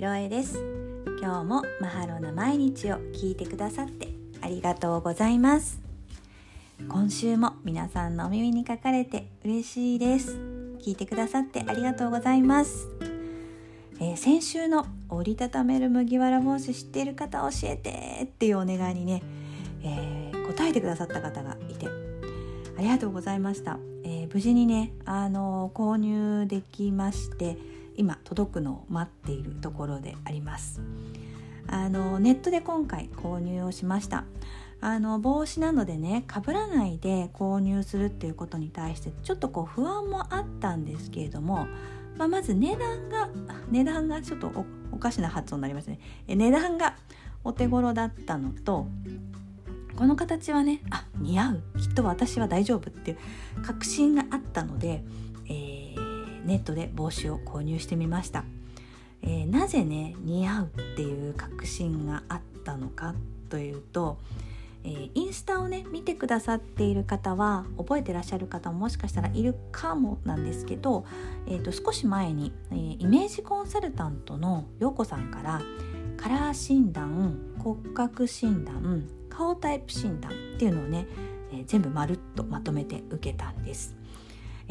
ひろえです。今日もマハロの毎日を聞いてくださってありがとうございます。今週も皆さんのお耳にかかれて嬉しいです。聞いてくださってありがとうございます、えー、先週の折りたためる麦わら帽子知っている方教えてっていうお願いにね、えー、答えてくださった方がいてありがとうございました、えー、無事にねあの購入できまして今届くのを待っているところであります。あのネットで今回購入をしました。あの帽子なのでねかぶらないで購入するっていうことに対してちょっとこう不安もあったんですけれども、まあ、まず値段が値段がちょっとおかしな発音になりますね。え値段がお手頃だったのとこの形はねあ似合う。きっと私は大丈夫っていう確信があったので、ネットで帽子を購入してみました、えー、なぜね似合うっていう確信があったのかというと、えー、インスタをね見てくださっている方は覚えてらっしゃる方ももしかしたらいるかもなんですけど、えーと、少し前に、えー、イメージコンサルタントの陽子さんからカラー診断骨格診断顔タイプ診断っていうのをね、えー、全部まるっとまとめて受けたんです。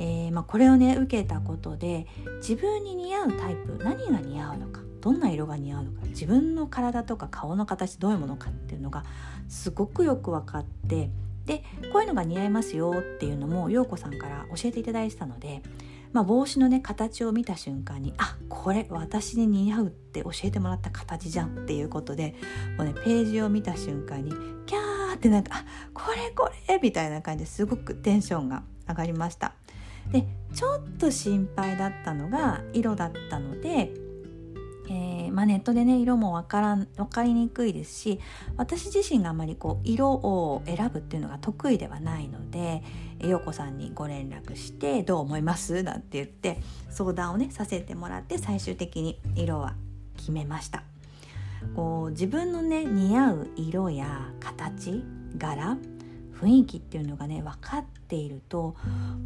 えー、まあ、これをね受けたことで自分に似合うタイプ何が似合うのかどんな色が似合うのか自分の体とか顔の形どういうものかっていうのがすごくよく分かってでこういうのが似合いますよっていうのも陽子さんから教えていただいてたので、まあ、帽子のね形を見た瞬間にあこれ私に似合うって教えてもらった形じゃんっていうことでもうねページを見た瞬間にキャーってなんかあこれこれみたいな感じですごくテンションが上がりました。でちょっと心配だったのが色だったのでえー、まあ、ネットでね色も分からん分かりにくいですし私自身があまりこう色を選ぶっていうのが得意ではないので陽子さんにご連絡して「どう思います?」なんて言って相談をねさせてもらって最終的に色は決めました。こう自分のね似合う色や形柄雰囲気っていうのがね分かっていると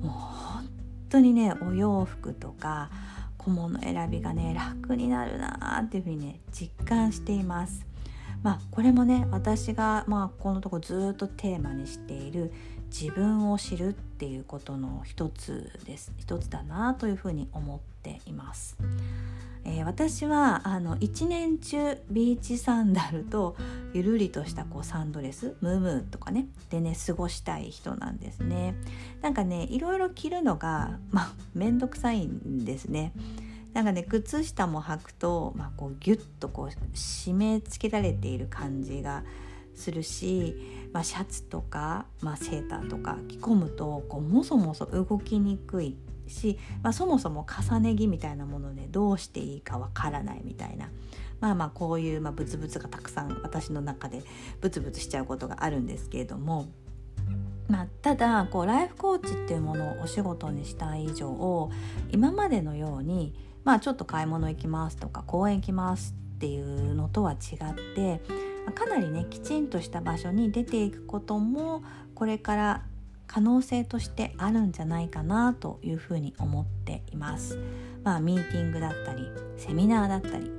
もう本当にねお洋服とか小物選びがね楽になるなっていうふうにね実感しています。まあこれもね私がまあこのとこずっとテーマにしている自分を知るっていうことの一つです一つだなというふうに思っています。えー、私はあの一年中ビーチサンダルとゆるりとしたこうサンドレスムームーとかねでね過ごしたい人なんですね。なんかねいろいろ着るのがまあ面倒くさいんですね。なんかね靴下も履くと、ま、こうギュッとこう締め付けられている感じがするし、ま、シャツとか、ま、セーターとか着込むとこうもそもそ動きにくいし、まあ、そもそも重ね着みたいなものでどうしていいかわからないみたいなまあまあこういう、まあ、ブツブツがたくさん私の中でブツブツしちゃうことがあるんですけれども。まあ、ただこうライフコーチっていうものをお仕事にした以上今までのように、まあ、ちょっと買い物行きますとか公園行きますっていうのとは違ってかなりねきちんとした場所に出ていくこともこれから可能性としてあるんじゃないかなというふうに思っています。まあ、ミーティングだったりセミナーだったり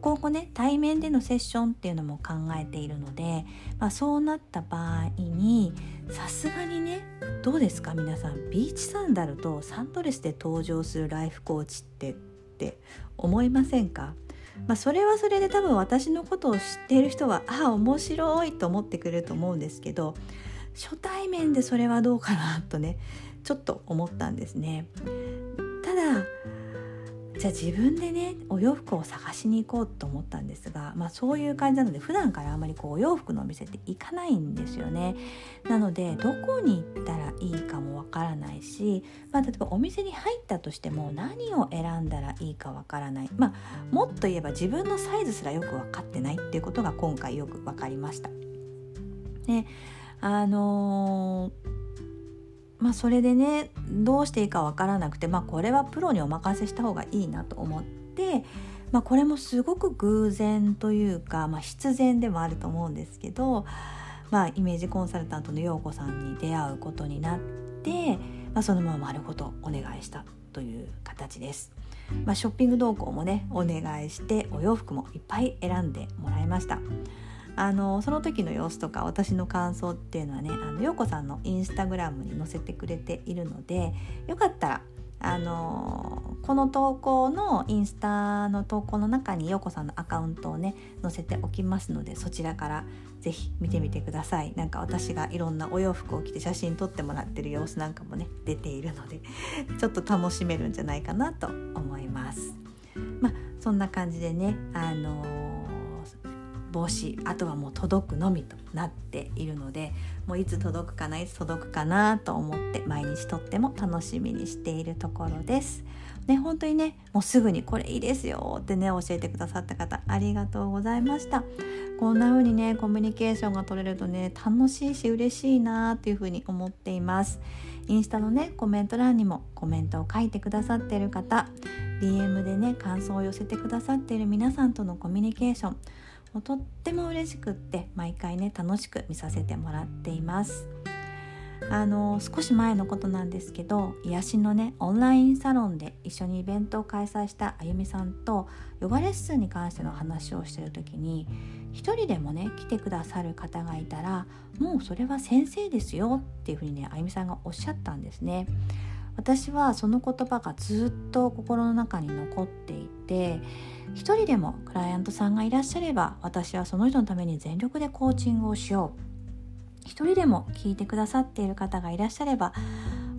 今後ね対面でのセッションっていうのも考えているので、まあ、そうなった場合にさすがにねどうですか？皆さんビーチサンダルとサンドレスで登場するライフコーチってって思いませんか？まあ、それはそれで多分私のことを知っている人はああ面白いと思ってくれると思うんですけど初対面でそれはどうかなとねちょっと思ったんですね。ただじゃあ自分でねお洋服を探しに行こうと思ったんですが、まあ、そういう感じなので普段からあんまりこうお洋服のお店って行かないんですよね。なのでどこに行ったらいいかもわからないし、まあ、例えばお店に入ったとしても何を選んだらいいかわからない、まあ、もっと言えば自分のサイズすらよく分かってないっていうことが今回よく分かりました。であのまあ、それでねどうしていいか分からなくて、まあ、これはプロにお任せした方がいいなと思って、まあ、これもすごく偶然というか、まあ、必然でもあると思うんですけど、まあ、イメージコンサルタントの陽子さんに出会うことになって、まあ、そのまま丸ごとお願いしたという形です。まあ、ショッピング動向もねお願いしてお洋服もいっぱい選んでもらいましたあのその時の様子とか私の感想っていうのはねあの陽子さんのインスタグラムに載せてくれているのでよかったらあのこの投稿のインスタの投稿の中に陽子さんのアカウントをね載せておきますのでそちらから是非見てみてください。なんか私がいろんなお洋服を着て写真撮ってもらってる様子なんかもね出ているので ちょっと楽しめるんじゃないかなと思います。まあそんな感じでねあの帽子あとはもう届くのみとなっているのでもういつ届くかないつ届くかなと思って毎日とっても楽しみにしているところです。ね、本当にねもうすぐにこれいいですよってね教えてくださった方ありがとうございましたこんな風にねコミュニケーションが取れるとね楽しいし嬉しいなっていう風に思っていますインスタのねコメント欄にもコメントを書いてくださっている方 DM でね感想を寄せてくださっている皆さんとのコミュニケーションもうとっても嬉しくって毎回ね楽しく見させてもらっていますあの少し前のことなんですけど癒しのねオンラインサロンで一緒にイベントを開催したあゆみさんとヨガレッスンに関しての話をしてる時に一人でもね来てくださる方がいたらもうそれは先生ですよっていうふうにねあゆみさんがおっしゃったんですね。私はその言葉がずっと心の中に残っていて一人でもクライアントさんがいらっしゃれば私はその人のために全力でコーチングをしよう。一人でも聞いてくださっている方がいらっしゃれば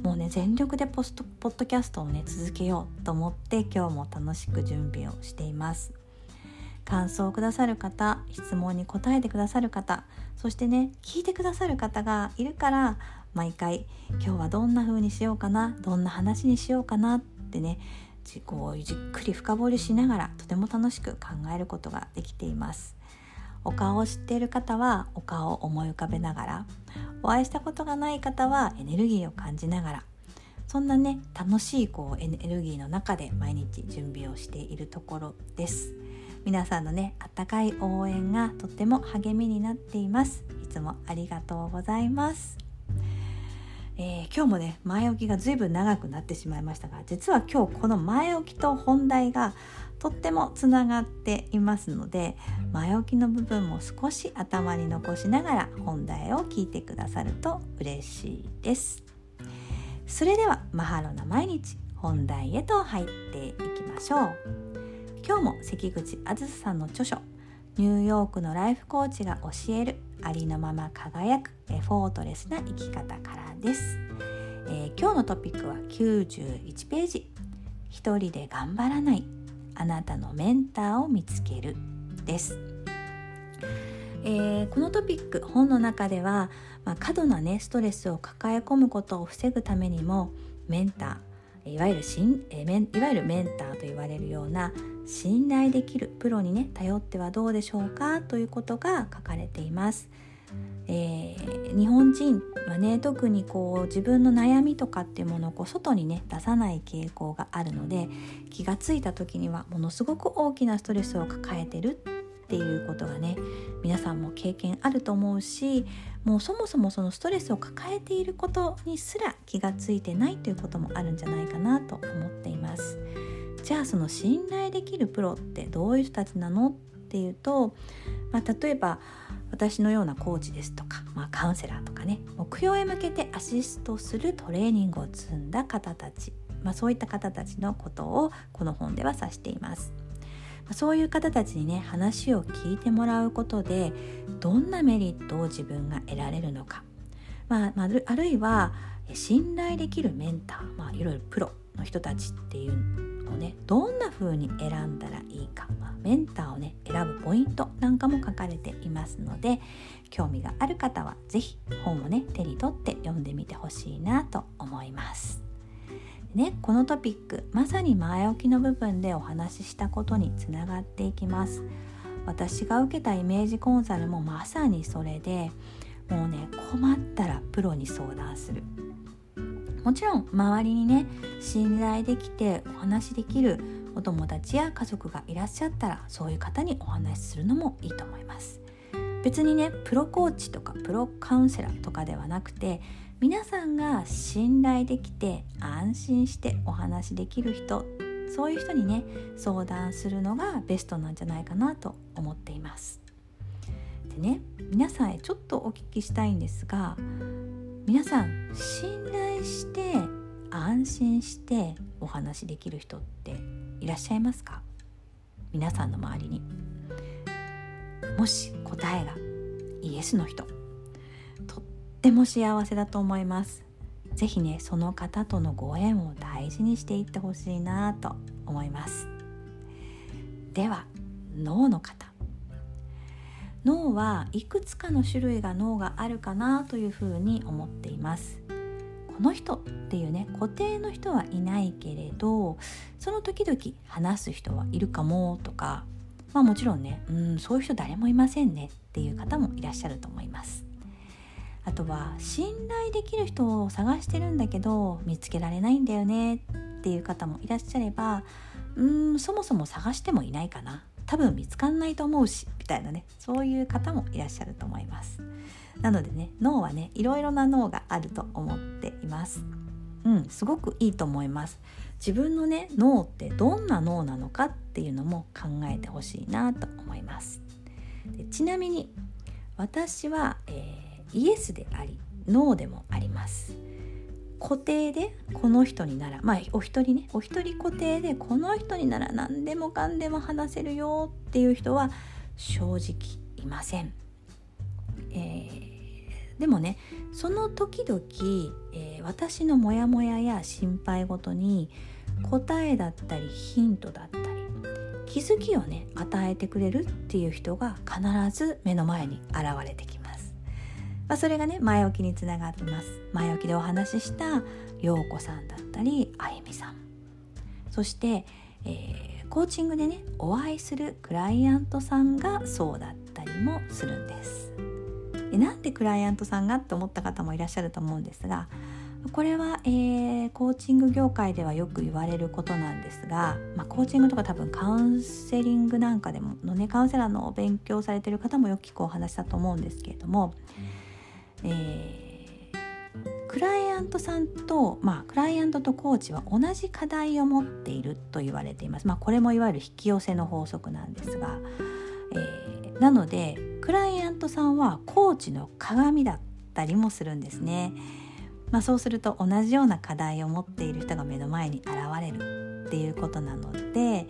もうね全力でポストポッドキャストをね続けようと思って今日も楽しく準備をしています。感想をくださる方質問に答えてくださる方そしてね聞いてくださる方がいるから毎回今日はどんな風にしようかなどんな話にしようかなってねこうじっくり深掘りしながらとても楽しく考えることができています。お顔を知っている方はお顔を思い浮かべながらお会いしたことがない方はエネルギーを感じながらそんなね楽しいこうエネルギーの中で毎日準備をしているところです。皆さんのねあったかい応援がとっても励みになっています。いつもありがとうございます。えー、今日もね前置きがずいぶん長くなってしまいましたが実は今日この前置きと本題がとってもつながっていますので前置きの部分も少し頭に残しながら本題を聞いてくださると嬉しいです。それではマハロな毎日本題へと入っていきましょう。今日も関口あずささんの著書ニューヨークのライフコーチが教えるありのまま輝くエフォートレスな生き方からです、えー、今日のトピックは91ページ。一人で頑張らない。あなたのメンターを見つけるです、えー、このトピック本の中では、まあ、過度なねストレスを抱え込むことを防ぐためにもメンターいわゆるしん、えー、いわゆるメンターと言われるような信頼できるプロにね頼ってはどうでしょうかということが書かれています。えー、日本人はね特にこう自分の悩みとかっていうものをこう外にね出さない傾向があるので気が付いた時にはものすごく大きなストレスを抱えてるっていうことがね皆さんも経験あると思うしもうそもそもそのストレスを抱えていることにすら気が付いてないということもあるんじゃないかなと思っています。じゃあその信頼できるプロってどういう人たちなのっていうと、まあ、例えば私のようなコーチですとか、まあ、カウンセラーとかね目標へ向けてアシストするトレーニングを積んだ方たち、まあ、そういった方たちのことをこの本では指しています。そういう方たちにね話を聞いてもらうことでどんなメリットを自分が得られるのか、まあ、あるいは信頼できるメンター、まあ、いろいろプロの人たちっていうをねどんな風に選んだらいいか、まあ、メンターをね選ぶポイントなんかも書かれていますので興味がある方は是非本をね手に取って読んでみてほしいなと思います。ね、このトピックまさに前置きの部分でお話ししたことにつながっていきます私が受けたイメージコンサルもまさにそれでもうね困ったらプロに相談するもちろん周りにね信頼できてお話しできるお友達や家族がいらっしゃったらそういう方にお話しするのもいいと思います。別にねプロコーチとかプロカウンセラーとかではなくて皆さんが信頼できて安心してお話しできる人そういう人にね相談するのがベストなんじゃないかなと思っています。でね皆さんへちょっとお聞きしたいんですが皆さん信頼して安心してお話できる人っていらっしゃいますか？皆さんの周りに。もし答えがイエスの人とっても幸せだと思います。是非ねその方とのご縁を大事にしていってほしいなと思います。では脳の方。脳はいくつかの種類が脳があるかなというふうに思っています。この人っていうね固定の人はいないけれどその時々話す人はいるかもとかまあもちろんねうんそういう人誰もいませんねっていう方もいらっしゃると思います。あとは信頼できる人を探してるんだけど見つけられないんだよねっていう方もいらっしゃればうんそもそも探してもいないかな。多分見つかんないと思うしみたいなね。そういう方もいらっしゃると思います。なのでね脳はねいろいろな脳があると思っています。うんすごくいいと思います。自分のね脳ってどんな脳なのかっていうのも考えてほしいなと思います。でちなみに私は、えー、イエスでありノーでもあります。固定でこの人にならまあお一人ねお一人固定でこの人になら何でもかんでも話せるよっていう人は正直いません、えー、でもねその時々、えー、私のモヤモヤや心配ごとに答えだったりヒントだったり気づきをね与えてくれるっていう人が必ず目の前に現れてきます、まあ、それがね前置きにつながってます。前置きでお話しした陽子さんだったりあゆみさん。そして、えー、コーチングでねお会いするクライアントさんがそうだったりもするんです。でなんでクライアントさんがって思った方もいらっしゃると思うんですがこれは、えー、コーチング業界ではよく言われることなんですが、まあ、コーチングとか多分カウンセリングなんかでものねカウンセラーの勉強されてる方もよく聞くお話だと思うんですけれども、えー、クライアントさんと、まあ、クライアントとコーチは同じ課題を持っていると言われています。まあ、これもいわゆる引き寄せの法則なんですが、えー、なのでクライアントさんはコーチの鏡だったりもするんですね。まあ、そうすると同じような課題を持っている人が目の前に現れるっていうことなので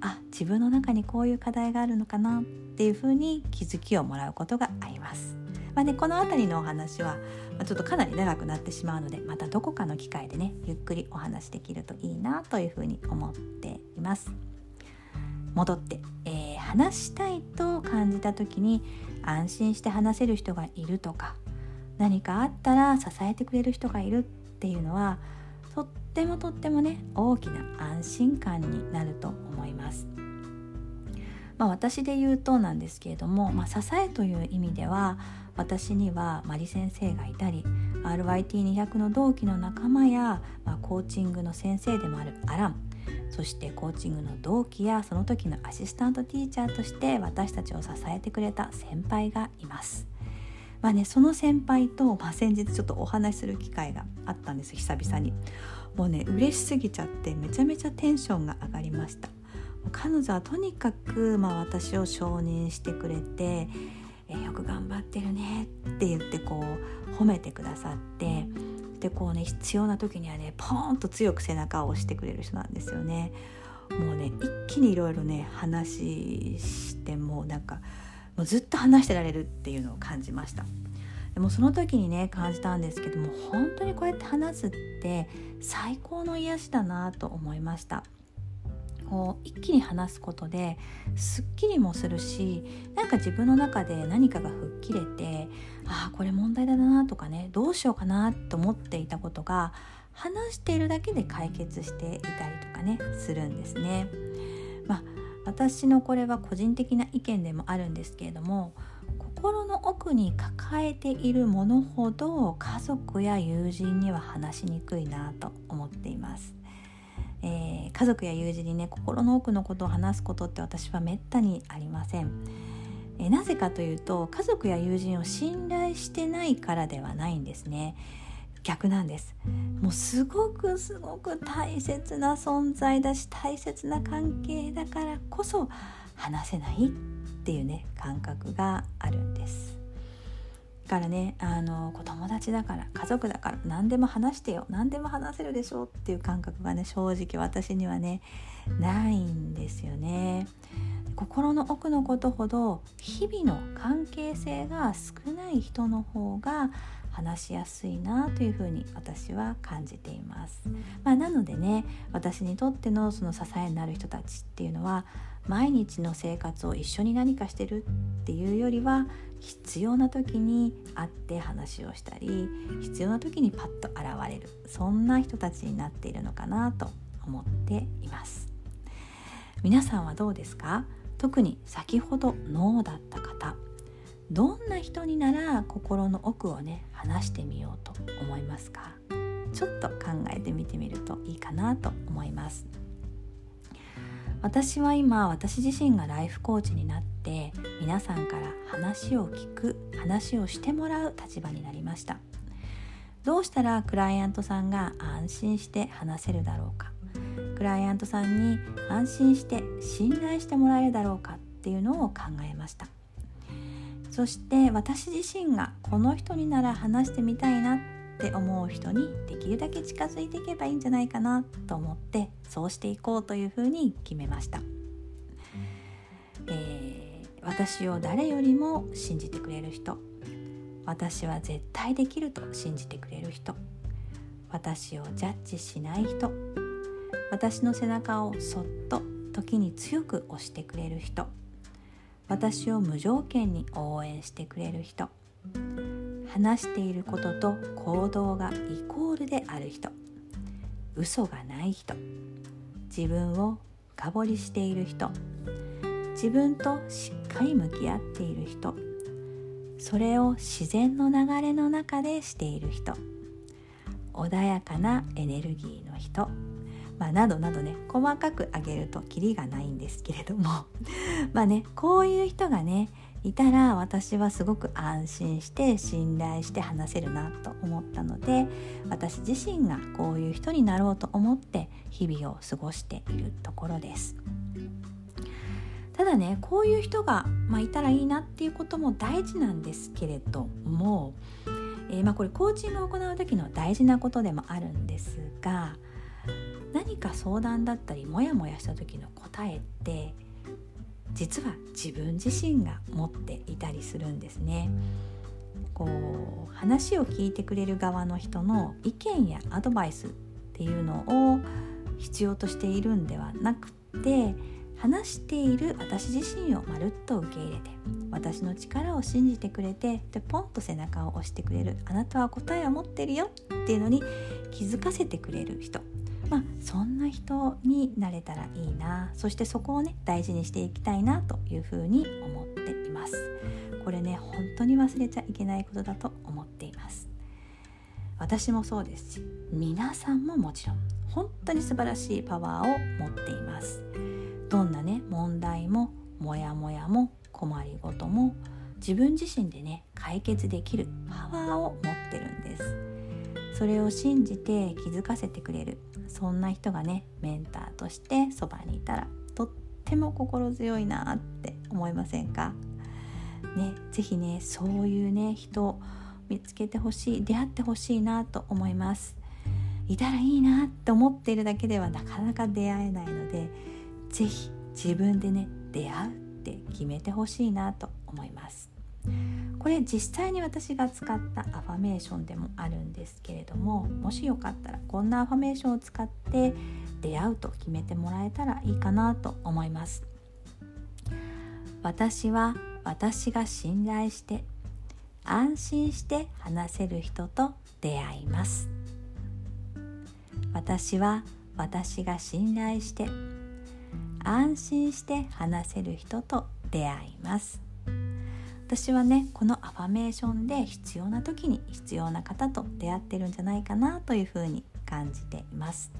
あ自分の中にこういう課題があるのかなっていうふうに気づきをもらうことがあります。まあね、この辺りのお話は、まあ、ちょっとかなり長くなってしまうのでまたどこかの機会でねゆっくりお話できるといいなというふうに思っています。戻って、えー、話したいと感じた時に安心して話せる人がいるとか何かあったら支えてくれる人がいるっていうのはとってもとってもね大きな安心感になると思います。まあ、私で言うとなんですけれども、まあ、支えという意味では私にはマリ先生がいたり RYT200 の同期の仲間や、まあ、コーチングの先生でもあるアラン。そしてコーチングの同期やその時のアシスタントティーチャーとして私たちを支えてくれた先輩がいます。まあね、その先輩と、まあ、先日ちょっとお話しする機会があったんです久々に。もうね嬉しすぎちゃってめちゃめちゃテンションが上がりました。彼女はとにかく、まあ、私を承認してくれてえよく頑張ってるねって言ってこう褒めてくださってでこうね必要な時にはねポーンと強く背中を押してくれる人なんですよね。もうね一気にいろいろね話してもうなんかもうずっと話してられるっていうのを感じました。でもその時にね感じたんですけども本当にこうやって話すって最高の癒しだなと思いました。こう一気に話すことですっきりもするしなんか自分の中で何かが吹っ切れてああこれ問題だなとかねどうしようかなと思っていたことが話しているだけで解決していたりとかねするんですね。まあ私のこれは個人的な意見でもあるんですけれども心の奥に抱えているものほど家族や友人には話しにくいなと思っています。えー、家族や友人にね心の奥のことを話すことって私はめったにありません。えー、なぜかというと家族や友人を信頼してないからではないんですね。逆なんですもうすごくすごく大切な存在だし大切な関係だからこそ話せないっていうね感覚があるんですからねあの子供達だから家族だから何でも話してよ何でも話せるでしょうっていう感覚がね正直私にはねないんですよね。心の奥のことほど日々の関係性が少ない人の方が話しやすいなというふうに私は感じています、まあ、なのでね私にとってのその支えになる人たちっていうのは毎日の生活を一緒に何かしてるっていうよりは必要な時に会って話をしたり必要な時にパッと現れるそんな人たちになっているのかなと思っています。皆さんはどうですか？特に先ほどノーだった方どんな人になら心の奥をね話してみようと思いますか？ちょっと考えてみてみるといいかなと思います。私は今私自身がライフコーチになって皆さんから話を聞く話をしてもらう立場になりました。どうしたらクライアントさんが安心して話せるだろうか？クライアントさんに安心して信頼してもらえるだろうか？っていうのを考えました。そして私自身がこの人になら話してみたいなって思う人にできるだけ近づいていけばいいんじゃないかなと思ってそうしていこうというふうに決めました、えー、私を誰よりも信じてくれる人。私は絶対できると信じてくれる人。私をジャッジしない人。私の背中をそっと時に強く押してくれる人。私を無条件に応援してくれる人。話していることと行動がイコールである人。嘘がない人。自分を深掘りしている人。自分としっかり向き合っている人。それを自然の流れの中でしている人。穏やかなエネルギーの人。まあ、などなどね。細かく挙げるとキリがないんですけれども。まあねこういう人がねいたら私はすごく安心して信頼して話せるなと思ったので私自身がこういう人になろうと思って日々を過ごしているところです。ただねこういう人が、まあ、いたらいいなっていうことも大事なんですけれども、えー、まあこれコーチングを行う時の大事なことでもあるんですが何か相談だったりモヤモヤした時の答えって実は自分自身が持っていたりするんですね。こう話を聞いてくれる側の人の意見やアドバイスっていうのを必要としているんではなくて話している私自身をまるっと受け入れて私の力を信じてくれてでポンと背中を押してくれるあなたは答えを持ってるよっていうのに気づかせてくれる人まあ、そんな人になれたらいいな。そしてそこをね大事にしていきたいなというふうに思っています。これね本当に忘れちゃいけないことだと思っています。私もそうですし皆さんももちろん本当に素晴らしいパワーを持っています。どんなね問題もモヤモヤも困りごとも自分自身でね解決できるパワーを持ってるんです。それを信じて気づかせてくれる。そんな人がねメンターとしてそばにいたらとっても心強いなって思いませんか？ね是非ねそういうね人見つけてほしい出会ってほしいなと思います。いたらいいなって思っているだけではなかなか出会えないので是非自分でね出会うって決めてほしいなと思います。これ実際に私が使ったアファメーションでもあるんですけれどももしよかったらこんなアファメーションを使って出会うと決めてもらえたらいいかなと思います。私は私が信頼して安心して話せる人と出会います。私は私が信頼して安心して話せる人と出会います。私はねこのアファメーションで必要な時に必要な方と出会ってるんじゃないかなというふうに感じています。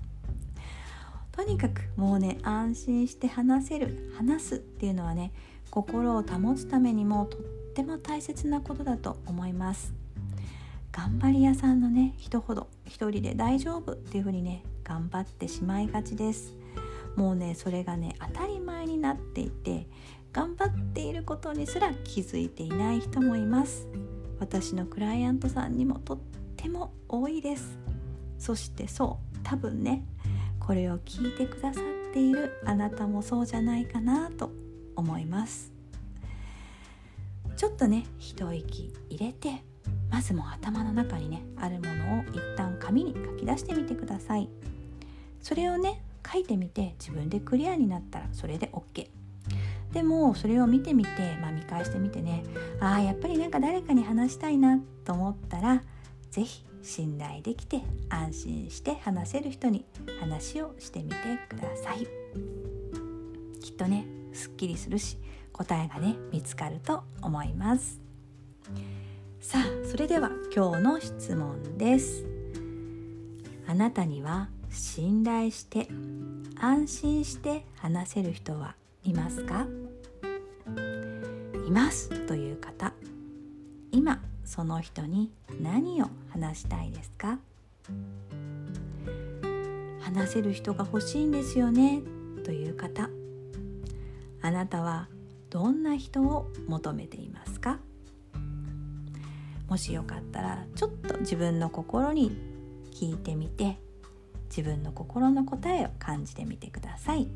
とにかくもうね安心して話せる話すっていうのはね心を保つためにもとっても大切なことだと思います。頑張り屋さんのね人ほど一人で大丈夫っていうふうにね頑張ってしまいがちです。もうねそれがね当たり前になっていて頑張っていることにすら気づいていない人もいます。私のクライアントさんにもとっても多いです。そしてそう多分ねこれを聞いてくださっているあなたもそうじゃないかなと思います。ちょっとね一息入れてまずも頭の中にねあるものを一旦紙に書き出してみてください。それをね書いてみて自分でクリアになったらそれで OK でもそれを見てみて、まあ、見返してみてね。ああやっぱりなんか誰かに話したいなと思ったら是非信頼できて安心して話せる人に話をしてみてください。きっとねすっきりするし答えがね見つかると思います。さあそれでは今日の質問です。あなたには信頼して安心して話せる人はいますか？いますという方今その人に何を話したいですか？話せる人が欲しいんですよね？という方あなたはどんな人を求めていますか？もしよかったらちょっと自分の心に聞いてみて自分の心の答えを感じてみてください。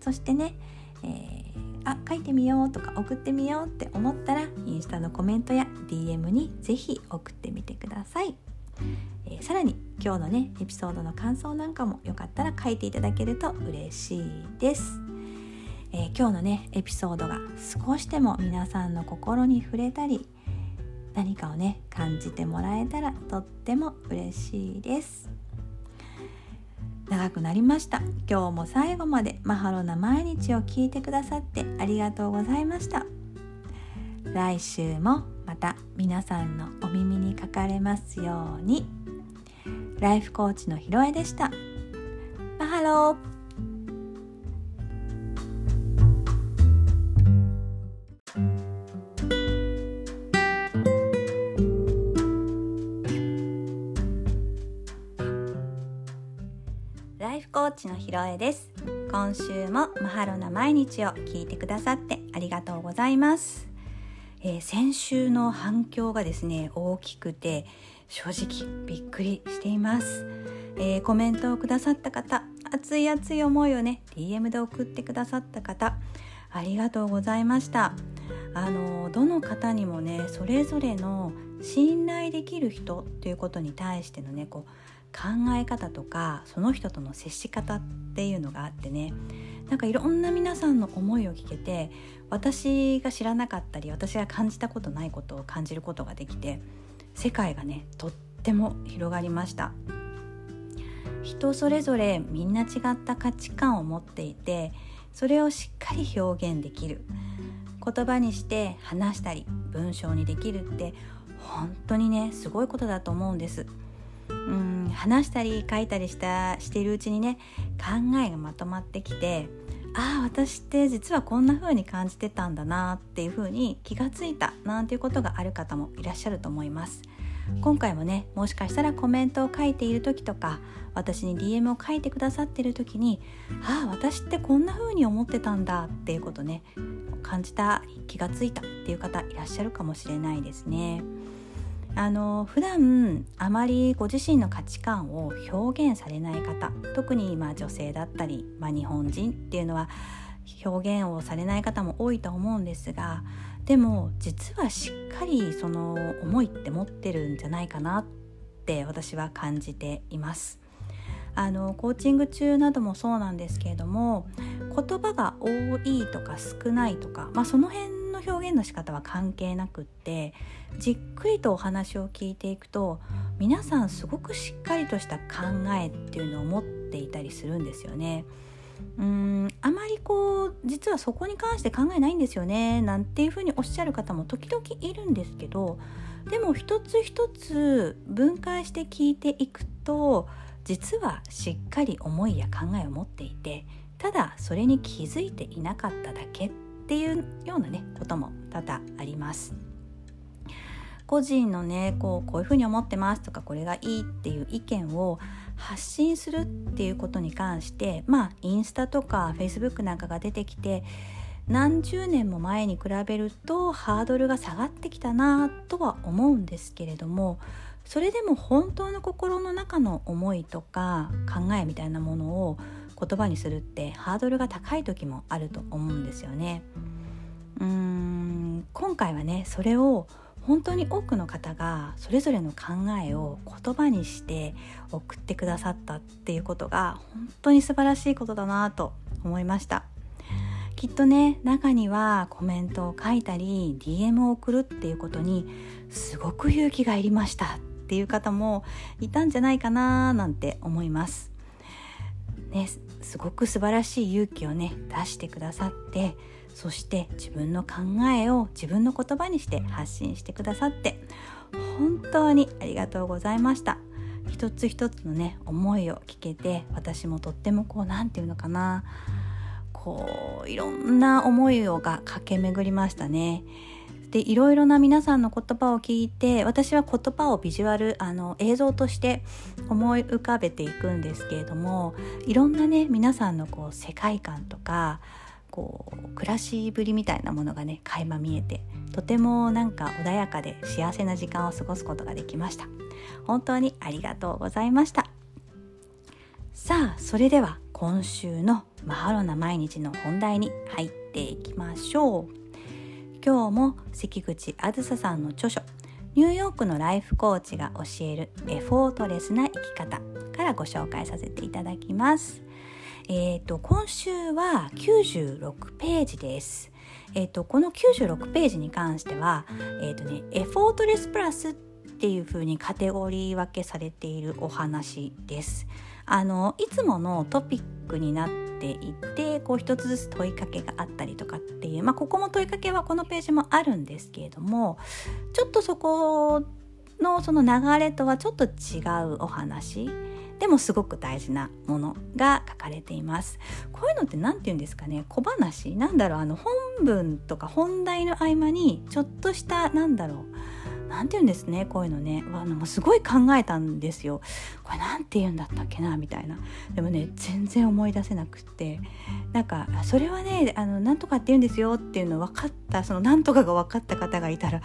そしてね、えー、あ書いてみようとか送ってみようって思ったらインスタのコメントや DM にぜひ送ってみてください、えー、さらに今日のねエピソードの感想なんかもよかったら書いていただけると嬉しいです。えー、今日のねエピソードが少しでも皆さんの心に触れたり何かをね感じてもらえたらとっても嬉しいです。長くなりました。今日も最後までマハロな毎日を聞いてくださってありがとうございました。来週もまた皆さんのお耳にかかれますように。ライフコーチのひろえでした。マハロー。コーチのひろえです。今週もマハロな毎日を聞いてくださってありがとうございます、えー、先週の反響がですね大きくて正直びっくりしています、えー、コメントをくださった方熱い熱い思いをね DM で送ってくださった方ありがとうございました。あのどの方にもねそれぞれの信頼できる人っていうことに対してのねこう考え方とかその人との接し方っていうのがあってね。なんかいろんな皆さんの思いを聞けて私が知らなかったり私が感じたことないことを感じることができて世界がねとっても広がりました。人それぞれみんな違った価値観を持っていてそれをしっかり表現できる。言葉にして話したり文章にできるって本当にねすごいことだと思うんです。うん話したり書いたりしたしているうちにね考えがまとまってきてああ私って実はこんな風に感じてたんだなっていう風に気がついたなんていうことがある方もいらっしゃると思います今回もねもしかしたらコメントを書いている時とか私に DM を書いてくださってる時にああ私ってこんな風に思ってたんだっていうことね感じた気がついたっていう方いらっしゃるかもしれないですね。あの普段あまりご自身の価値観を表現されない方特にまあ女性だったり、まあ、日本人っていうのは表現をされない方も多いと思うんですがでも実はしっかりその思いって持ってるんじゃないかなって私は感じています。あのコーチング中などもそうなんですけれども言葉が多いとか少ないとか、まあ、その辺表現の仕方は関係なくってじっくりとお話を聞いていくと皆さんすごくしっかりとした考えっていうのを持っていたりするんですよね。うんあまりこう実はそこに関して考えないんですよねなんていうふうにおっしゃる方も時々いるんですけどでも一つ一つ分解して聞いていくと実はしっかり思いや考えを持っていてただそれに気づいていなかっただけっていうようなねことも多々あります。個人のねこうこういうふうに思ってますとかこれがいいっていう意見を発信するっていうことに関してまあインスタとかフェイスブックなんかが出てきて何十年も前に比べるとハードルが下がってきたなとは思うんですけれどもそれでも本当の心の中の思いとか考えみたいなものを言葉にするってハードルが高い時もあると思うんですよね。うーん今回はねそれを本当に多くの方がそれぞれの考えを言葉にして送ってくださったっていうことが本当に素晴らしいことだなと思いましたきっとね中にはコメントを書いたり DM を送るっていうことにすごく勇気がいりましたっていう方もいたんじゃないかななんて思いますねすごく素晴らしい勇気をね出してくださってそして自分の考えを自分の言葉にして発信してくださって本当にありがとうございました。一つ一つのね思いを聞けて私もとってもこう何て言うのかなこういろんな思いをが駆け巡りましたね。でいろいろな皆さんの言葉を聞いて私は言葉をビジュアルあの映像として思い浮かべていくんですけれどもいろんなね皆さんのこう世界観とかこう暮らしぶりみたいなものがね垣間見えてとてもなんか穏やかで幸せな時間を過ごすことができました。本当にありがとうございました。さあそれでは今週のマハロな毎日の本題に入っていきましょう。今日も関口あずささんの著書ニューヨークのライフコーチが教えるエフォートレスな生き方からご紹介させていただきますえーと、今週は96ページです。えーと、この96ページに関しては、えーとね、エフォートレスプラスっていう風にカテゴリー分けされているお話です。あのいつものトピックになっていてこう一つずつ問いかけがあったりとかっていう、まあ、ここも問いかけはこのページもあるんですけれどもちょっとそこのその流れとはちょっと違うお話。でもすごく大事なものが書かれています。こういうのって何て言うんですかね。小話。なんだろう。あの本文とか本題の合間にちょっとしたなんだろう。何て言うんですねこういうのね。あのもうすごい考えたんですよ。これ何て言うんだったっけなみたいな。でもね全然思い出せなくって。なんかそれはねあのなんとかって言うんですよっていうの分かったそのなんとかが分かった方がいたら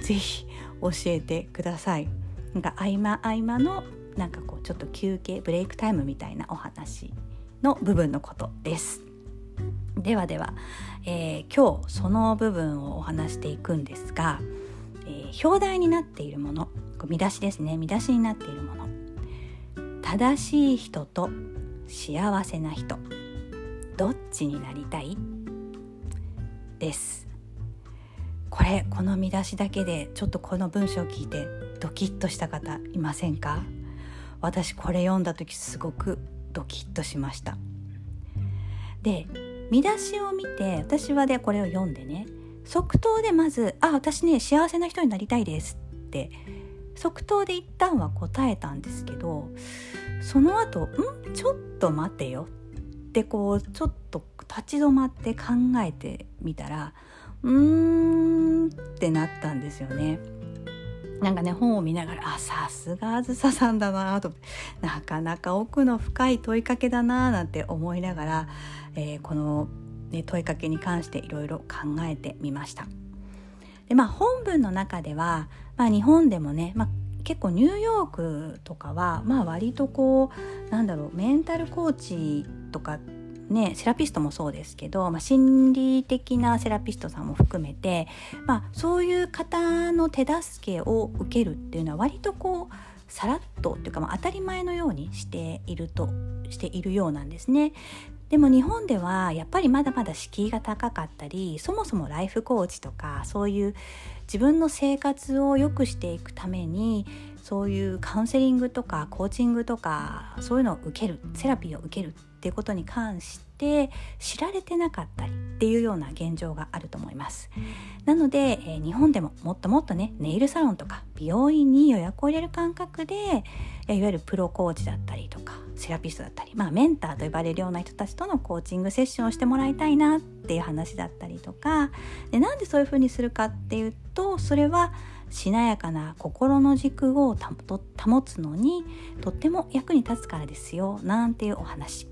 是非教えてください。なんか合間合間のなんかこうちょっと休憩ブレイクタイムみたいなお話の部分のことです。ではでは、えー、今日その部分をお話していくんですが、えー、表題になっているもの見出しですね。見出しになっているもの。正しい人と幸せな人。どっちになりたい？です。これこの見出しだけでちょっとこの文章を聞いてドキッとした方いませんか？私これ読んだ時すごくドキッとしました。で見出しを見て私はでこれを読んでね即答でまず「あ私ね幸せな人になりたいです」って即答で一旦は答えたんですけどその後ん？ちょっと待てよ」ってこうちょっと立ち止まって考えてみたらうーんってなったんですよね。なんかね本を見ながらあさすがあずささんだなと。なかなか奥の深い問いかけだななんて思いながら、えー、この、ね、問いかけに関していろいろ考えてみました。でまあ本文の中では、まあ、日本でもね、まあ、結構ニューヨークとかは、まあ、割とこうなんだろうメンタルコーチとかね、セラピストもそうですけど、まあ、心理的なセラピストさんも含めて、まあ、そういう方の手助けを受けるっていうのは割とこうさらっとっていうか、まあ、当たり前のようにしているとしているようなんですね。でも日本ではやっぱりまだまだ敷居が高かったりそもそもライフコーチとかそういう自分の生活を良くしていくためにそういうカウンセリングとかコーチングとかそういうのを受けるセラピーを受けるっていうことに関して知られてなかったりっていうような現状があると思います。なので、えー、日本でももっともっとねネイルサロンとか美容院に予約を入れる感覚で、いわゆるプロコーチだったりとかセラピストだったり、まあ、メンターと呼ばれるような人たちとのコーチングセッションをしてもらいたいなっていう話だったりとか。でなんでそういうふうにするかっていうとそれはしなやかな心の軸を保つのにとっても役に立つからですよなんていうお話。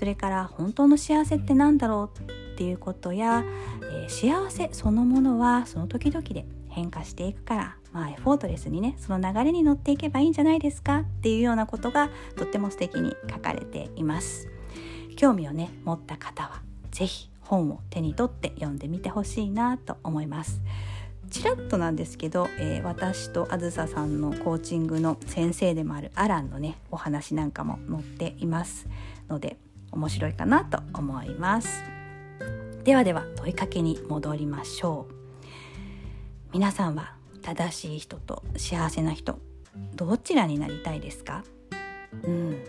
それから本当の幸せって何だろうっていうことや、えー、幸せそのものはその時々で変化していくからまあエフォートレスにねその流れに乗っていけばいいんじゃないですかっていうようなことがとっても素敵に書かれています。興味をね持った方は是非本を手に取って読んでみてほしいなと思います。ちらっとなんですけど、えー、私とあずささんのコーチングの先生でもあるアランのねお話なんかも載っていますので面白いかなと思います。ではでは問いかけに戻りましょう。皆さんは正しい人と幸せな人どちらになりたいですか？うん。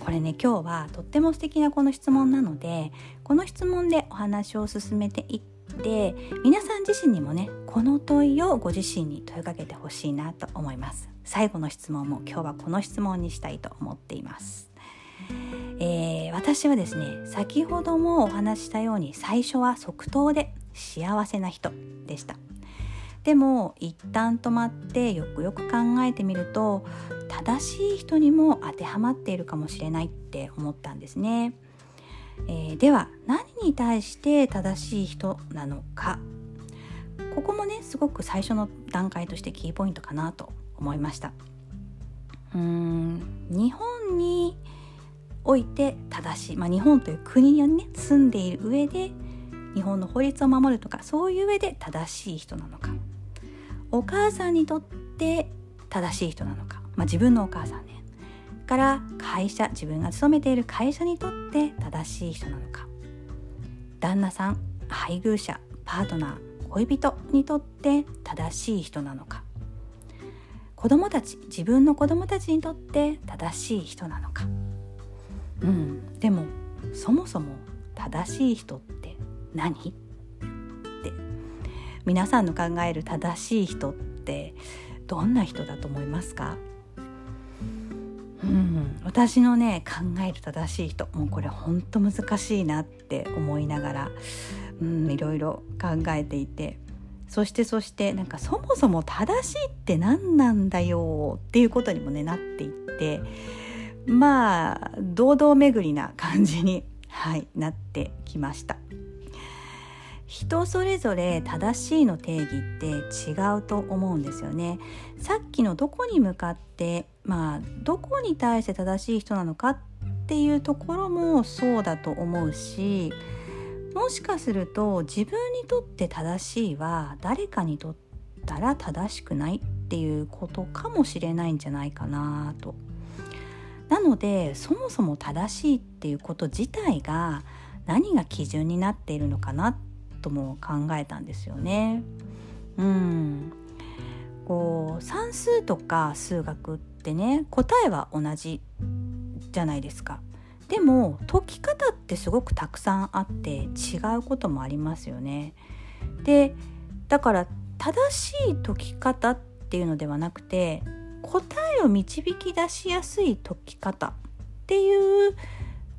これね今日はとっても素敵なこの質問なのでこの質問でお話を進めていって皆さん自身にもねこの問いをご自身に問いかけてほしいなと思います。最後の質問も今日はこの質問にしたいと思っています。えー、私はですね先ほどもお話したように最初は即答で幸せな人でした。でも一旦止まってよくよく考えてみると正しい人にも当てはまっているかもしれないって思ったんですね、えー、では何に対して正しい人なのか。ここもねすごく最初の段階としてキーポイントかなと思いました。うーん日本において正しい、まあ、日本という国にね住んでいる上で日本の法律を守るとかそういう上で正しい人なのか。お母さんにとって正しい人なのか、まあ、自分のお母さんね。から会社自分が勤めている会社にとって正しい人なのか。旦那さん配偶者パートナー恋人にとって正しい人なのか。子供たち自分の子供たちにとって正しい人なのか。うん。でもそもそも正しい人って何？って。皆さんの考える正しい人ってどんな人だと思いますか？うん、私のね考える正しい人もうこれほんと難しいなって思いながら、うん、いろいろ考えていて。そしてそしてなんかそもそも正しいって何なんだよっていうことにもねなっていって。まあ堂々巡りな感じに、はい、なってきました。人それぞれ正しいの定義って違うと思うんですよね。さっきのどこに向かってまあどこに対して正しい人なのかっていうところもそうだと思うしもしかすると自分にとって正しいは誰かにとったら正しくないっていうことかもしれないんじゃないかなとなのでそもそも正しいっていうこと自体が何が基準になっているのかなとも考えたんですよね。うんこう算数とか数学ってね答えは同じじゃないですか。でも解き方ってすごくたくさんあって違うこともありますよね。でだから正しい解き方っていうのではなくて答えを導き出しやすい解き方っていう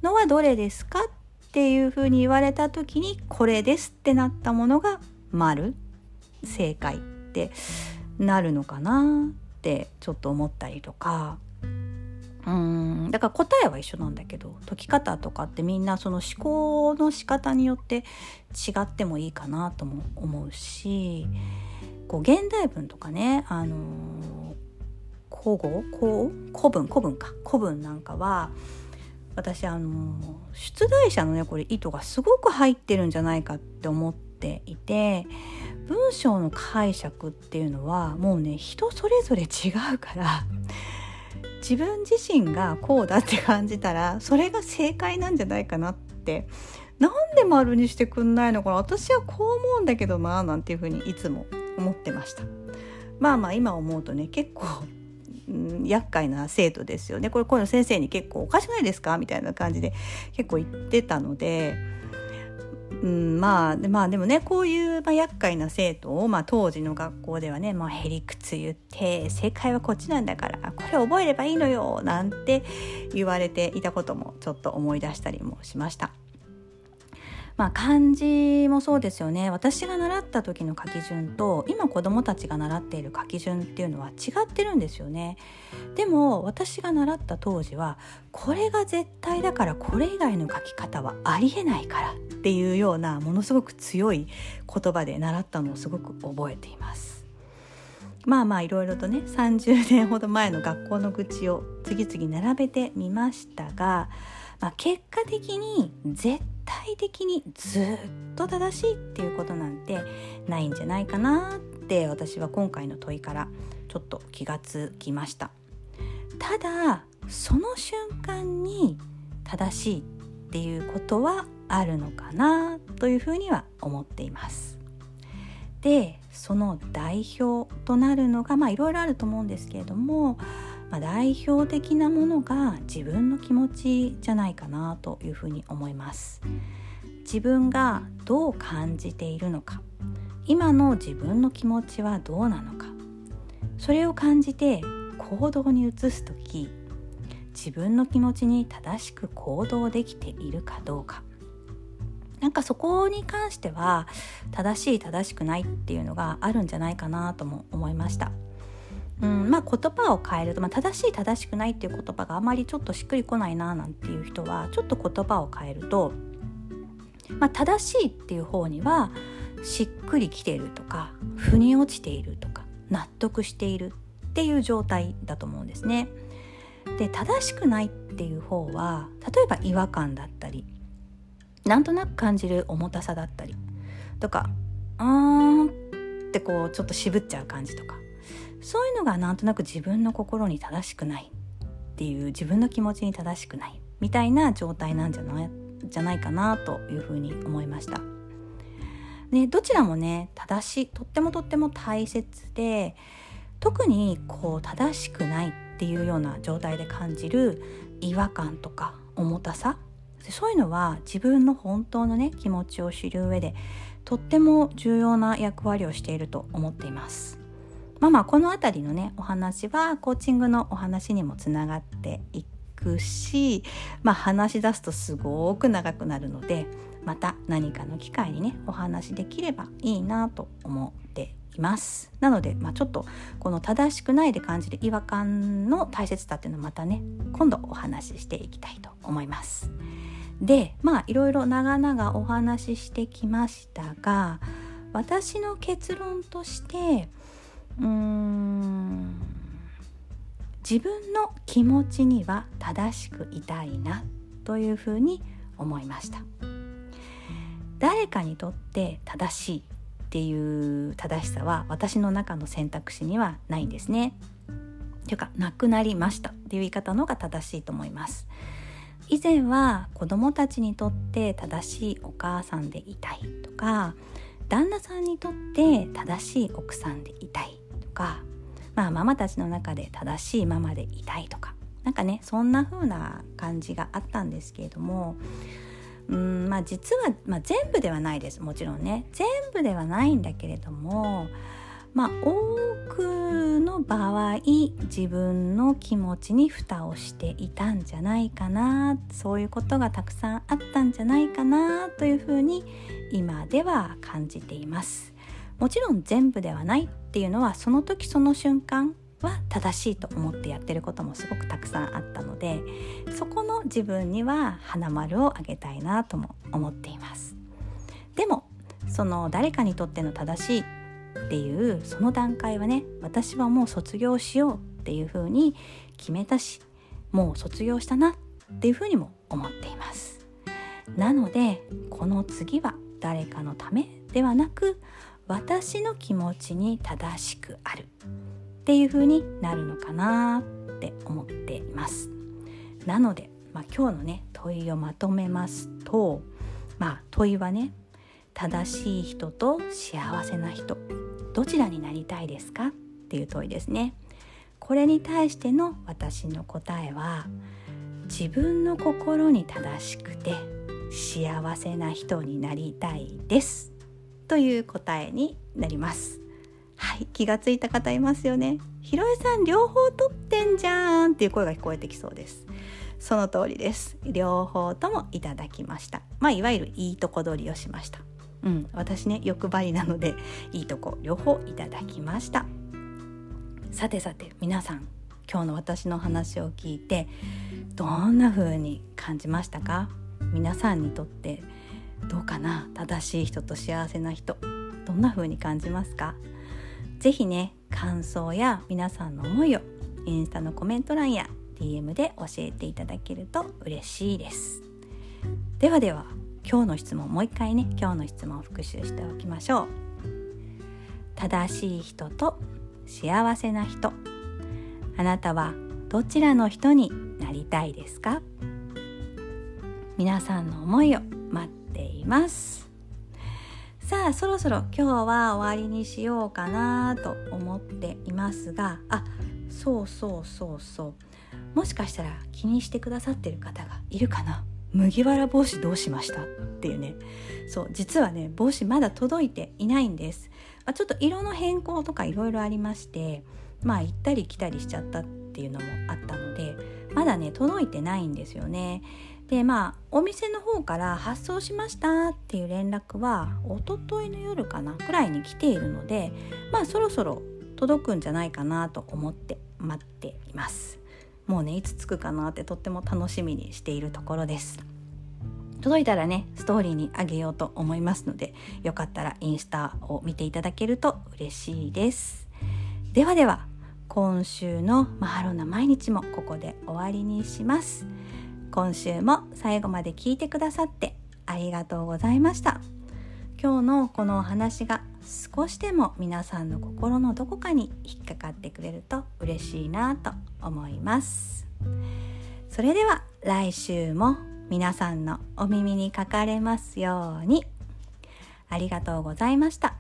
のはどれですかっていうふうに言われた時にこれですってなったものが丸正解ってなるのかなってちょっと思ったりとか。うん。だから答えは一緒なんだけど解き方とかってみんなその思考の仕方によって違ってもいいかなとも思うしこう現代文とかね、あの古語古古文？古文か。古文なんかは私あの出題者のねこれ意図がすごく入ってるんじゃないかって思っていて文章の解釈っていうのはもうね人それぞれ違うから自分自身がこうだって感じたらそれが正解なんじゃないかなってなんで丸にしてくんないのかな。私はこう思うんだけどななんていうふうにいつも思ってました。まあまあ今思うとね結構うん、厄介な生徒ですよねこれこういうの先生に結構おかしくないですか？みたいな感じで結構言ってたので。うん、まあ、まあでもねこういう、まあ、厄介な生徒を、まあ、当時の学校ではね、まあ、へりくつ言って正解はこっちなんだからこれ覚えればいいのよなんて言われていたこともちょっと思い出したりもしました。まあ漢字もそうですよね。私が習った時の書き順と今子どもたちが習っている書き順っていうのは違ってるんですよね。でも私が習った当時はこれが絶対だからこれ以外の書き方はありえないからっていうようなものすごく強い言葉で習ったのをすごく覚えています。まあまあいろいろとね30年ほど前の学校の愚痴を次々並べてみましたが、まあ、結果的に絶対的にずっと正しいっていうことなんてないんじゃないかなって私は今回の問いからちょっと気がつきました。ただその瞬間に正しいっていうことはあるのかなというふうには思っています。でその代表となるのがまあいろいろあると思うんですけれどもまあ、代表的なものが自分の気持ちじゃないかなというふうに思います。自分がどう感じているのか。今の自分の気持ちはどうなのか。それを感じて行動に移す時自分の気持ちに正しく行動できているかどうか。なんかそこに関しては正しい正しくないっていうのがあるんじゃないかなとも思いました。うんまあ、言葉を変えると、まあ、正しい正しくないっていう言葉があまりちょっとしっくりこないななんていう人はちょっと言葉を変えると、まあ、正しいっていう方にはしっくりきているとか腑に落ちているとか納得しているっていう状態だと思うんですね。で正しくないっていう方は例えば違和感だったりなんとなく感じる重たさだったりとか「うーん」ってこうちょっと渋っちゃう感じとかそういうのがなんとなく自分の心に正しくないっていう自分の気持ちに正しくないみたいな状態なんじゃないじゃないかなというふうに思いました。ね、どちらもね正しいとってもとっても大切で特にこう正しくないっていうような状態で感じる違和感とか重たさそういうのは自分の本当のね気持ちを知る上でとっても重要な役割をしていると思っています。まあまあこの辺りのねお話はコーチングのお話にもつながっていくし、まあ、話し出すとすごく長くなるのでまた何かの機会にねお話できればいいなと思っています。なので、まあ、ちょっとこの正しくないで感じる違和感の大切さっていうのをまたね今度お話ししていきたいと思います。でまあいろいろ長々お話ししてきましたが私の結論としてうん。自分の気持ちには正しくいたいなというふうに思いました。誰かにとって正しいっていう正しさは私の中の選択肢にはないんですね。というかなくなりましたっていう言い方の方が正しいと思います。以前は子供たちにとって正しいお母さんでいたいとか旦那さんにとって正しい奥さんでいたいか、まあ、ママたちの中で正しいママでいたいとかなんかねそんな風な感じがあったんですけれどもうんまあ実は、まあ、全部ではないです。もちろんね。全部ではないんだけれどもまあ多くの場合自分の気持ちに蓋をしていたんじゃないかなそういうことがたくさんあったんじゃないかなというふうに今では感じています。もちろん全部ではない。っていうのはその時その瞬間は正しいと思ってやってることもすごくたくさんあったのでそこの自分には花丸をあげたいなとも思っています。でもその誰かにとっての正しいっていうその段階はね私はもう卒業しようっていうふうに決めたしもう卒業したなっていうふうにも思っています。なのでこの次は誰かのためではなく私の気持ちに正しくあるっていう風になるのかなって思っています。なので、まあ、今日のね問いをまとめますとまあ問いはね正しい人と幸せな人どちらになりたいですかっていう問いですね。これに対しての私の答えは自分の心に正しくて幸せな人になりたいです。という答えになります。はい気がついた方いますよねひろえさん両方取ってんじゃんっていう声が聞こえてきそうです。その通りです。両方ともいただきました。まあいわゆるいいとこ取りをしました。うん私ね欲張りなのでいいとこ両方いただきました。さてさて皆さん今日の私の話を聞いてどんな風に感じましたか？皆さんにとってどうかな？正しい人と幸せな人。どんな風に感じますか？是非ね感想や皆さんの思いをインスタのコメント欄や DM で教えていただけると嬉しいです。ではでは今日の質問もう一回ね今日の質問を復習しておきましょう。正しい人と幸せな人。あなたはどちらの人になりたいですか？皆さんの思いを待っています。さあそろそろ今日は終わりにしようかなと思っていますがあそうそうそうそう。もしかしたら気にしてくださってる方がいるかな？麦わら帽子どうしました？っていうね。そう実はね帽子まだ届いていないんです、まあ、ちょっと色の変更とかいろいろありましてまあ行ったり来たりしちゃったっていうのもあったのでまだね届いてないんですよね。でまあお店の方から発送しましたっていう連絡はおとといの夜かなくらいに来ているのでまあそろそろ届くんじゃないかなと思って待っています。もうねいつ着くかなってとっても楽しみにしているところです。届いたらねストーリーにあげようと思いますのでよかったらインスタを見ていただけると嬉しいです。ではでは今週のマハロな毎日もここで終わりにします。今週も最後まで聞いてくださってありがとうございました。今日のこのお話が少しでも皆さんの心のどこかに引っかかってくれると嬉しいなと思います。それでは来週も皆さんのお耳にかかれますように。ありがとうございました。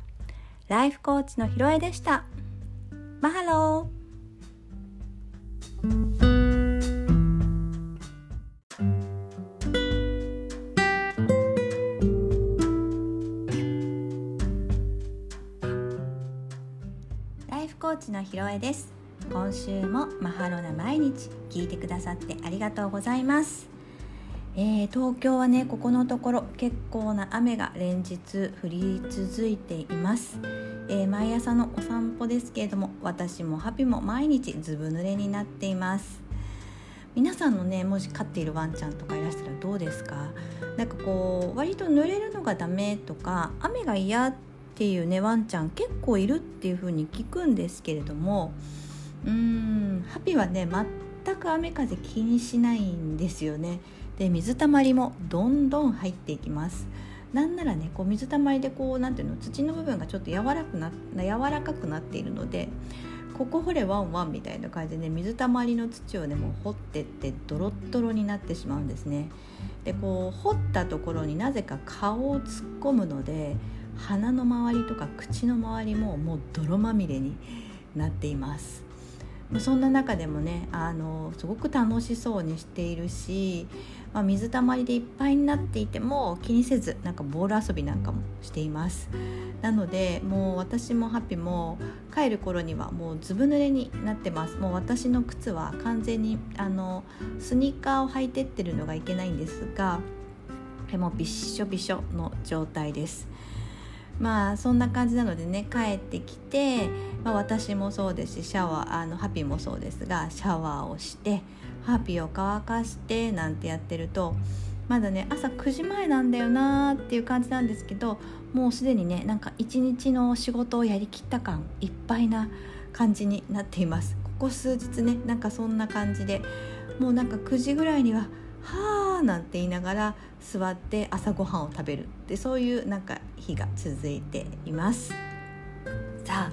ライフコーチのひろえでした。マハロー。コーチのひろえです。今週もマハロな毎日聞いてくださってありがとうございます。えー、東京はねここのところ結構な雨が連日降り続いています、えー、毎朝のお散歩ですけれども私もハピも毎日ずぶ濡れになっています。皆さんのねもし飼っているワンちゃんとかいらしたらどうですか？なんかこう割と濡れるのがダメとか雨が嫌ってっていうねワンちゃん結構いるっていう風に聞くんですけれどもうーんハピはね全く雨風気にしないんですよね。で水たまりもどんどん入っていきます。なんならねこう水たまりでこうなんていうの土の部分がちょっと柔らくな柔らかくなっているのでここ掘れワンワンみたいな感じで、ね、水たまりの土をねもう掘ってってドロッドロになってしまうんですね。でこう掘ったところになぜか顔を突っ込むので鼻の周りとか口の周りももう泥まみれになっています。そんな中でもねあのすごく楽しそうにしているし、まあ、水たまりでいっぱいになっていても気にせずなんかボール遊びなんかもしています。なのでもう私もハッピーも帰る頃にはもうずぶ濡れになってます。もう私の靴は完全にあのスニーカーを履いてってるのがいけないんですがもうびっしょびしょの状態です。まあそんな感じなのでね帰ってきて、まあ、私もそうですしシャワーあのハピーもそうですがシャワーをしてハピーを乾かしてなんてやってるとまだね朝9時前なんだよなーっていう感じなんですけどもうすでにねなんか一日の仕事をやりきった感いっぱいな感じになっています。ここ数日ねなんかそんな感じでもうなんか9時ぐらいにははあなんて言いながら座って朝ごはんを食べる。でそういうなんか日が続いています。さあ、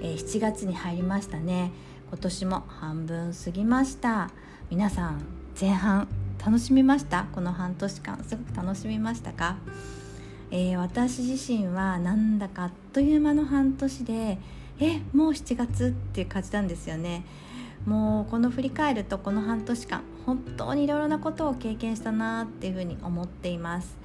えー、7月に入りましたね。今年も半分過ぎました。皆さん前半楽しみました？この半年間すごく楽しみましたか、えー、私自身はなんだかあっという間の半年でえもう7月っていう感じなんですよね。もうこの振り返るとこの半年間本当にいろいろなことを経験したなっていうふうに思っています。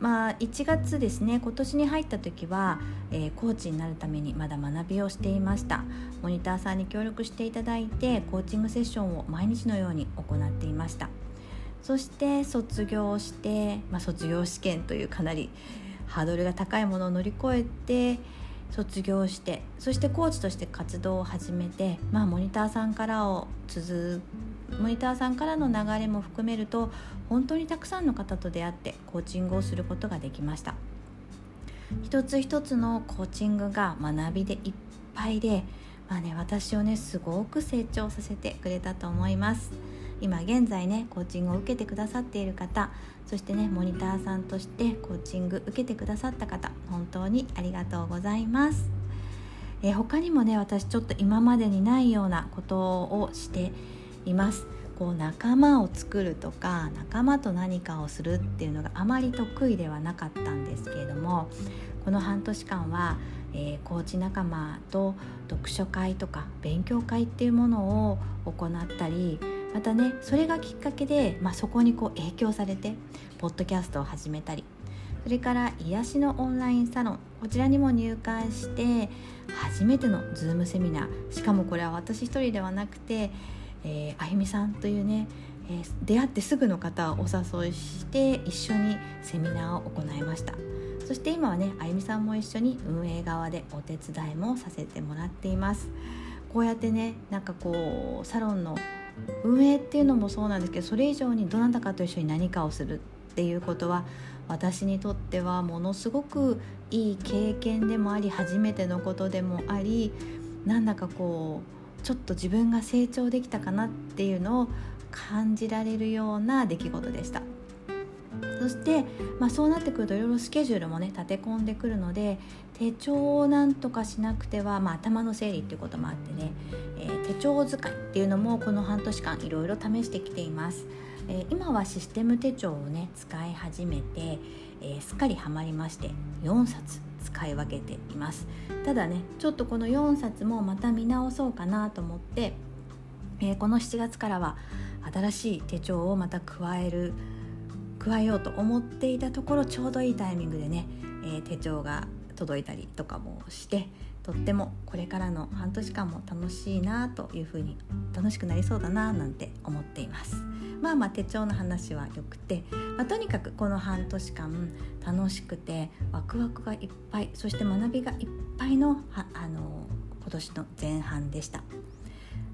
まあ1月ですね今年に入った時は、えー、コーチになるためにまだ学びをしていました。モニターさんに協力していただいてコーチングセッションを毎日のように行っていました。そして卒業して、まあ、卒業試験というかなりハードルが高いものを乗り越えて卒業してそしてコーチとして活動を始めて、まあ、モニターさんからを続モニターさんからの流れも含めると本当にたくさんの方と出会ってコーチングをすることができました。一つ一つのコーチングが学びでいっぱいで、まあね、私をねすごく成長させてくれたと思います。今現在ねコーチングを受けてくださっている方そしてねモニターさんとしてコーチング受けてくださった方本当にありがとうございます。え他にもね私ちょっと今までにないようなことをしています。こう仲間を作るとか仲間と何かをするっていうのがあまり得意ではなかったんですけれどもこの半年間は、えー、コーチ仲間と読書会とか勉強会っていうものを行ったりまたねそれがきっかけで、まあ、そこにこう影響されてポッドキャストを始めたりそれから癒しのオンラインサロンこちらにも入会して初めての Zoom セミナーしかもこれは私一人ではなくてえー、あゆみさんというね、えー、出会ってすぐの方をお誘いして一緒にセミナーを行いました。そして今はねあゆみさんも一緒に運営側でお手伝いもさせてもらっています。こうやってねなんかこうサロンの運営っていうのもそうなんですけどそれ以上にどなたかと一緒に何かをするっていうことは私にとってはものすごくいい経験でもあり初めてのことでもありなんだかこうちょっと自分が成長できたかなっていうのを感じられるような出来事でした。そして、まあ、そうなってくるといろいろスケジュールもね立て込んでくるので手帳をなんとかしなくては、まあ、頭の整理っていうこともあってね、えー、手帳使いっていうのもこの半年間いろいろ試してきています、えー、今はシステム手帳をね使い始めて、えー、すっかりハマりまして4冊。使い分けています。ただねちょっとこの4冊もまた見直そうかなと思って、えー、この7月からは新しい手帳をまた加える加えようと思っていたところちょうどいいタイミングでね、えー、手帳が届いたりとかもしてとってもこれからの半年間も楽しいなというふうに楽しくなりそうだななんて思っています。まあまあ手帳の話はよくて、まあ、とにかくこの半年間楽しくてワクワクがいっぱいそして学びがいっぱいのあの今年の前半でした。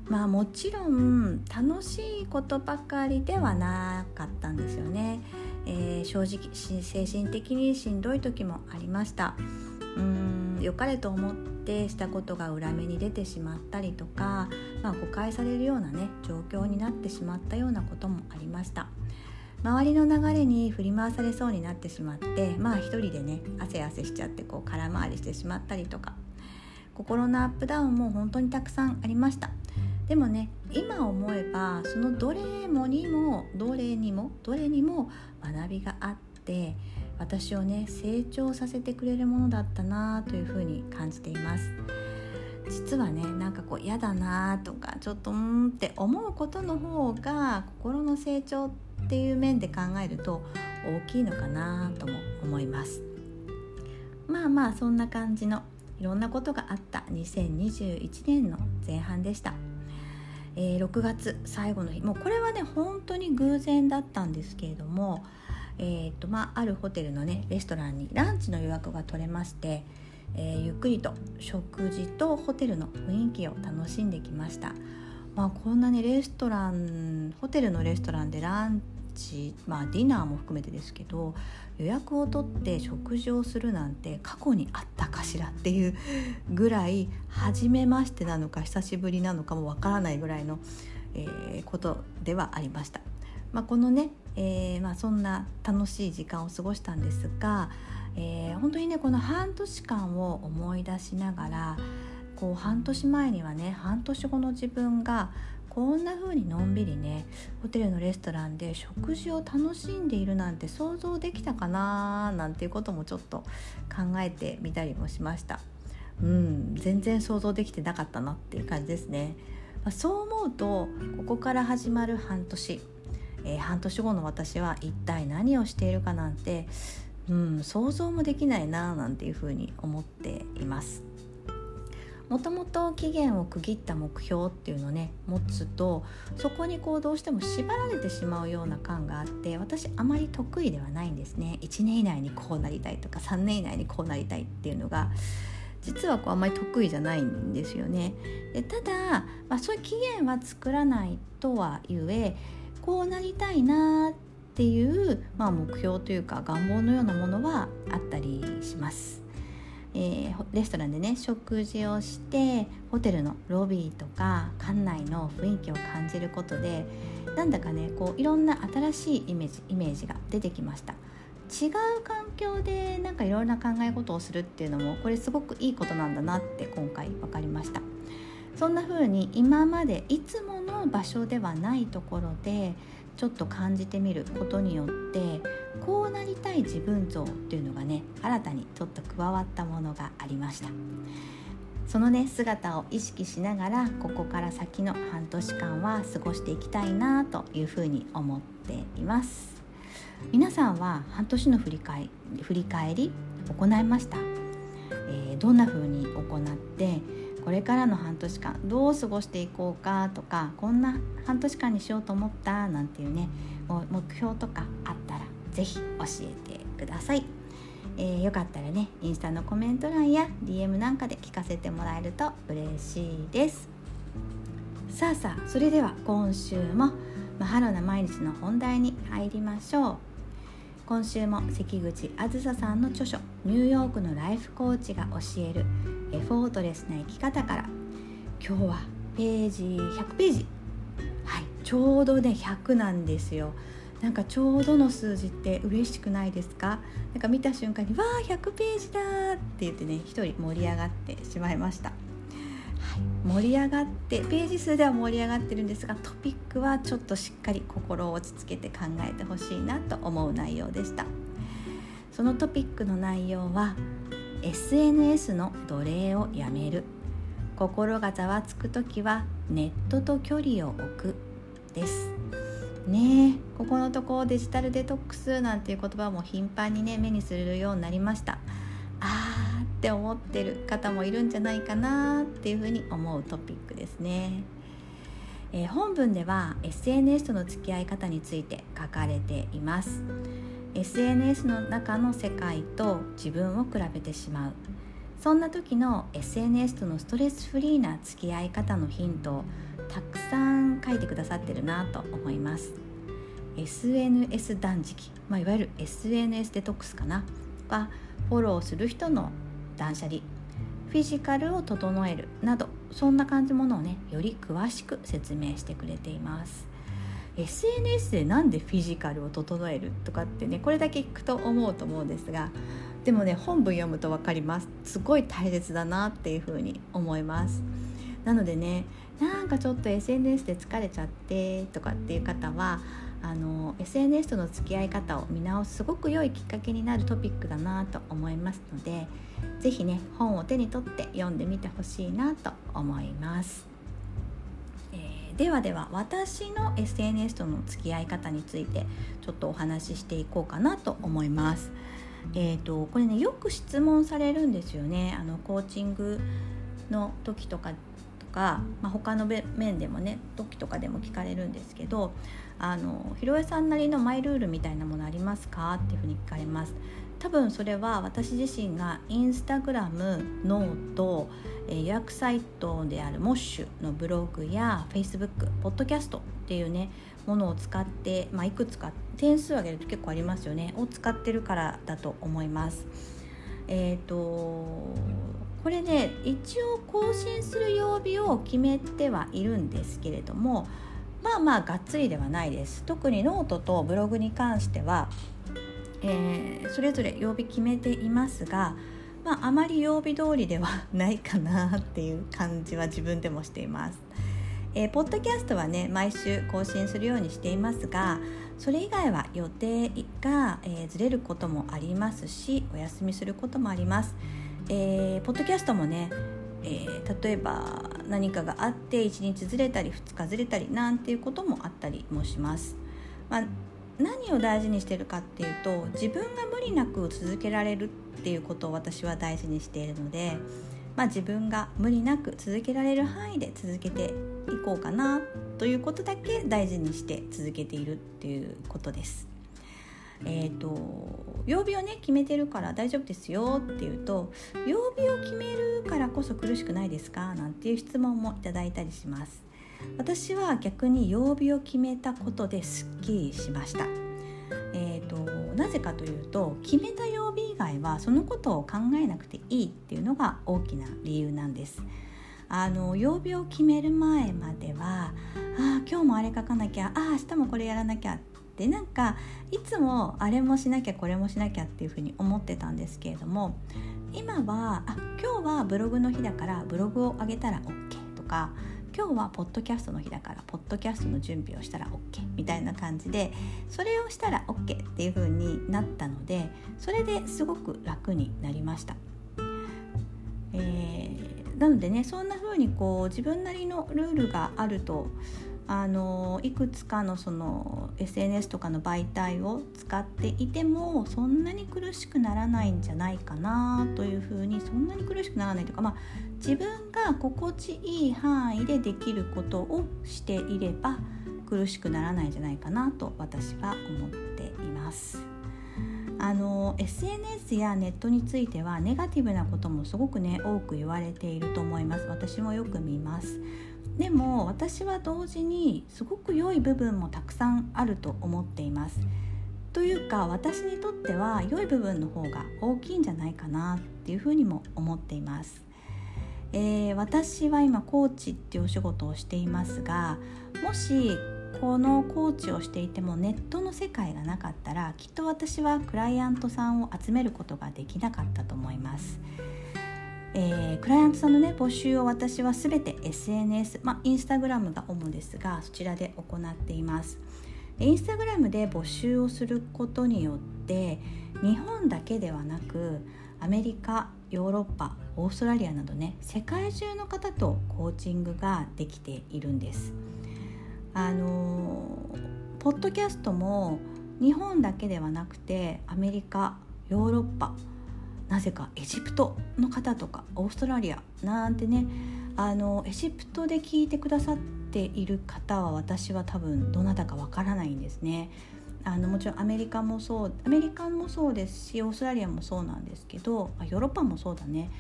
まあもちろん楽しいことばかりではなかったんですよね。えー、正直精神的にしんどい時もありました。うん。良かれと思ってしたことが裏目に出てしまったりとか、まあ、誤解されるようなね状況になってしまったようなこともありました。周りの流れに振り回されそうになってしまってまあ一人でね汗汗しちゃってこう空回りしてしまったりとか。心のアップダウンも本当にたくさんありました。でもね今思えばそのどれもにもどれにもどれにも学びがあって私をね成長させてくれるものだったなというふうに感じています。実はねなんかこう嫌だなとかちょっとうんって思うことの方が心の成長っていう面で考えると大きいのかなとも思います。まあまあそんな感じのいろんなことがあった。2021年の前半でした、えー、6月最後の日。もうこれはね本当に偶然だったんですけれどもえーとまあ、あるホテルのねレストランにランチの予約が取れまして、えー、ゆっくりと食事とホテルの雰囲気を楽しんできました、まあ、こんなねレストランホテルのレストランでランチ、まあ、ディナーも含めてですけど予約を取って食事をするなんて過去にあったかしらっていうぐらい初めましてなのか久しぶりなのかもわからないぐらいの、えー、ことではありました。まあ、このねえー、まあ、そんな楽しい時間を過ごしたんですが、えー、本当にねこの半年間を思い出しながらこう半年前にはね半年後の自分がこんな風にのんびりねホテルのレストランで食事を楽しんでいるなんて想像できたかななんていうこともちょっと考えてみたりもしました。うん全然想像できてなかったなっていう感じですね、まあ、そう思うとここから始まる半年えー、半年後の私は一体何をしているかなんて、うん、想像もできないななんていうふうに思っています。もともと期限を区切った目標っていうのをね持つとそこにこうどうしても縛られてしまうような感があって私あまり得意ではないんですね1年以内にこうなりたいとか3年以内にこうなりたいっていうのが実はこうあんまり得意じゃないんですよね。でただ、まあ、そういう期限は作らないとはいえこうなりたいなっていう、まあ、目標というか願望のようなものはあったりします。えー、レストランでね食事をしてホテルのロビーとか館内の雰囲気を感じることでなんだかねこういろんな新しいイメージイメージが出てきました違う環境でなんかいろいろな考え事をするっていうのもこれすごくいいことなんだなって今回分かりましたそんな風に今までいつもの場所ではないところでちょっと感じてみることによってこうなりたい自分像っていうのがね新たにちょっと加わったものがありました。そのね姿を意識しながらここから先の半年間は過ごしていきたいなというふうに思っています。皆さんは半年の振り返り振り返り行いました、えー、どんな風に行ってこれからの半年間どう過ごしていこうかとかこんな半年間にしようと思ったなんていうね目標とかあったら是非教えてください、えー、よかったらねインスタのコメント欄や DM なんかで聞かせてもらえると嬉しいです。さあさあそれでは今週もマハロな毎日の本題に入りましょう。今週も関口あずささんの著書「ニューヨークのライフコーチが教えるエフォートレスな生き方から。今日はページ100ページ。はいちょうどね100なんですよ。なんかちょうどの数字って嬉しくないですか？なんか見た瞬間に「わあ100ページだ!」って言ってね一人盛り上がってしまいました、盛り上がってページ数では盛り上がってるんですがトピックはちょっとしっかり心を落ち着けて考えてほしいなと思う内容でした。そのトピックの内容は SNS の奴隷をやめる。心がざわつく時はネットと距離を置くです。ねここのとこデジタルデトックスなんていう言葉も頻繁にね目にするようになりました。って思ってる方もいるんじゃないかなっていうふうに思うトピックですね、えー、本文では SNS との付き合い方について書かれています。SNS の中の世界と自分を比べてしまう。そんな時の SNS とのストレスフリーな付き合い方のヒントをたくさん書いてくださってるなと思います。SNS 断食、まあ、いわゆる SNS デトックスかな。はフォローする人の断捨離フィジカルを整えるなどそんな感じものをねより詳しく説明してくれています。SNS でなんでフィジカルを整えるとかってねこれだけ聞くと思うと思うんですがでもね本文読むと分かります。すごい大切だなっていうふうに思います。なのでねなんかちょっと SNS で疲れちゃってとかっていう方はあの SNS との付き合い方を見直すすごく良いきっかけになるトピックだなと思いますので是非ね本を手に取って読んでみてほしいなと思います。えではでは私の SNS との付き合い方についてちょっとお話ししていこうかなと思います。えーと、これねよく質問されるんですよねあのコーチングの時とかとか、まあ、他の面でもね時とかでも聞かれるんですけどあのひろえさんなりのマイルールみたいなものありますか？っていうふうに聞かれます。多分それは私自身がインスタグラムノート、え予約サイトである MOSH のブログやフェイスブックポッドキャストっていうねものを使って、まあ、いくつか点数を上げると結構ありますよねを使ってるからだと思います。えーと、これね一応更新する曜日を決めてはいるんですけれどもまあまあがっつりではないです特にノートとブログに関してはえー、それぞれ曜日決めていますが、まあ、あまり曜日通りではないかなっていう感じは自分でもしています。えー、ポッドキャストはね毎週更新するようにしていますがそれ以外は予定が、えー、ずれることもありますしお休みすることもあります。えー、ポッドキャストもね、えー、例えば何かがあって1日ずれたり2日ずれたりなんていうこともあったりもします。まあ何を大事にしてるかっていうと自分が無理なく続けられるっていうことを私は大事にしているのでまあ、自分が無理なく続けられる範囲で続けていこうかなということだけ大事にして続けているっていうことです。えーと、曜日をね決めてるから大丈夫ですよっていうと曜日を決めるからこそ苦しくないですか？なんていう質問もいただいたりします私は逆に曜日を決めたことですっきりしました。えーと、なぜかというと決めた曜日以外はそのことを考えなくていいっていうのが大きな理由なんです。あの曜日を決める前まではあ今日もあれ書かなきゃあ明日もこれやらなきゃでなんかいつもあれもしなきゃこれもしなきゃっていうふうに思ってたんですけれども今はあ今日はブログの日だからブログを上げたら OK とか今日はポッドキャストの日だからポッドキャストの準備をしたら OK みたいな感じでそれをしたら OK っていう風になったのでそれですごく楽になりました。えー、なのでねそんな風にこう自分なりのルールがあるとあのいくつかのその SNS とかの媒体を使っていてもそんなに苦しくならないんじゃないかなというふうにそんなに苦しくならないというか、まあ、自分が心地いい範囲でできることをしていれば苦しくならないんじゃないかなと私は思っています。あの SNS やネットについてはネガティブなこともすごくね多く言われていると思います私もよく見ますでも私は同時にすごく良い部分もたくさんあると思っています。というか私にとっては良い部分の方が大きいんじゃないかなっていうふうにも思っています。えー、私は今コーチっていうお仕事をしていますがもしこのコーチをしていてもネットの世界がなかったらきっと私はクライアントさんを集めることができなかったと思います。えー、クライアントさんのね募集を私は全て SNS、まあ、インスタグラムが主ですがそちらで行っていますインスタグラムで募集をすることによって日本だけではなくアメリカヨーロッパオーストラリアなどね世界中の方とコーチングができているんですあのポッドキャストも日本だけではなくてアメリカヨーロッパなぜかエジプトの方とかオーストラリアなんてねあのエジプトで聞いてくださっている方は私は多分どなたかわからないんですね。あのもちろんアメリカもそうアメリカもそうですしオーストラリアもそうなんですけどヨーロッパもそうだね。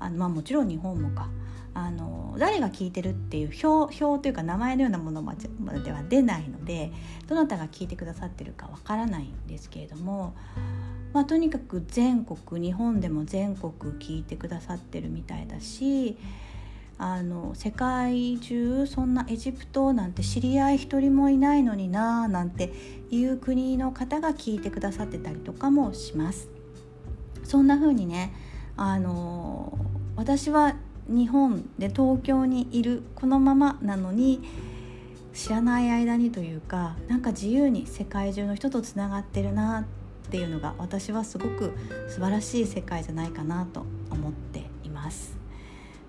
あの、まあ、もちろん日本もか。あの誰が聞いてるっていう表表というか名前のようなものまでは出ないのでどなたが聞いてくださってるかわからないんですけれどもまあ、とにかく全国日本でも全国聞いてくださってるみたいだしあの世界中そんなエジプトなんて知り合い一人もいないのになーなんていう国の方が聞いてくださってたりとかもします。そんな風にねあの私は日本で東京にいるこのままなのに知らない間にというかなんか自由に世界中の人とつながってるなっっていうのが私はすごく素晴らしい世界じゃないかなと思っています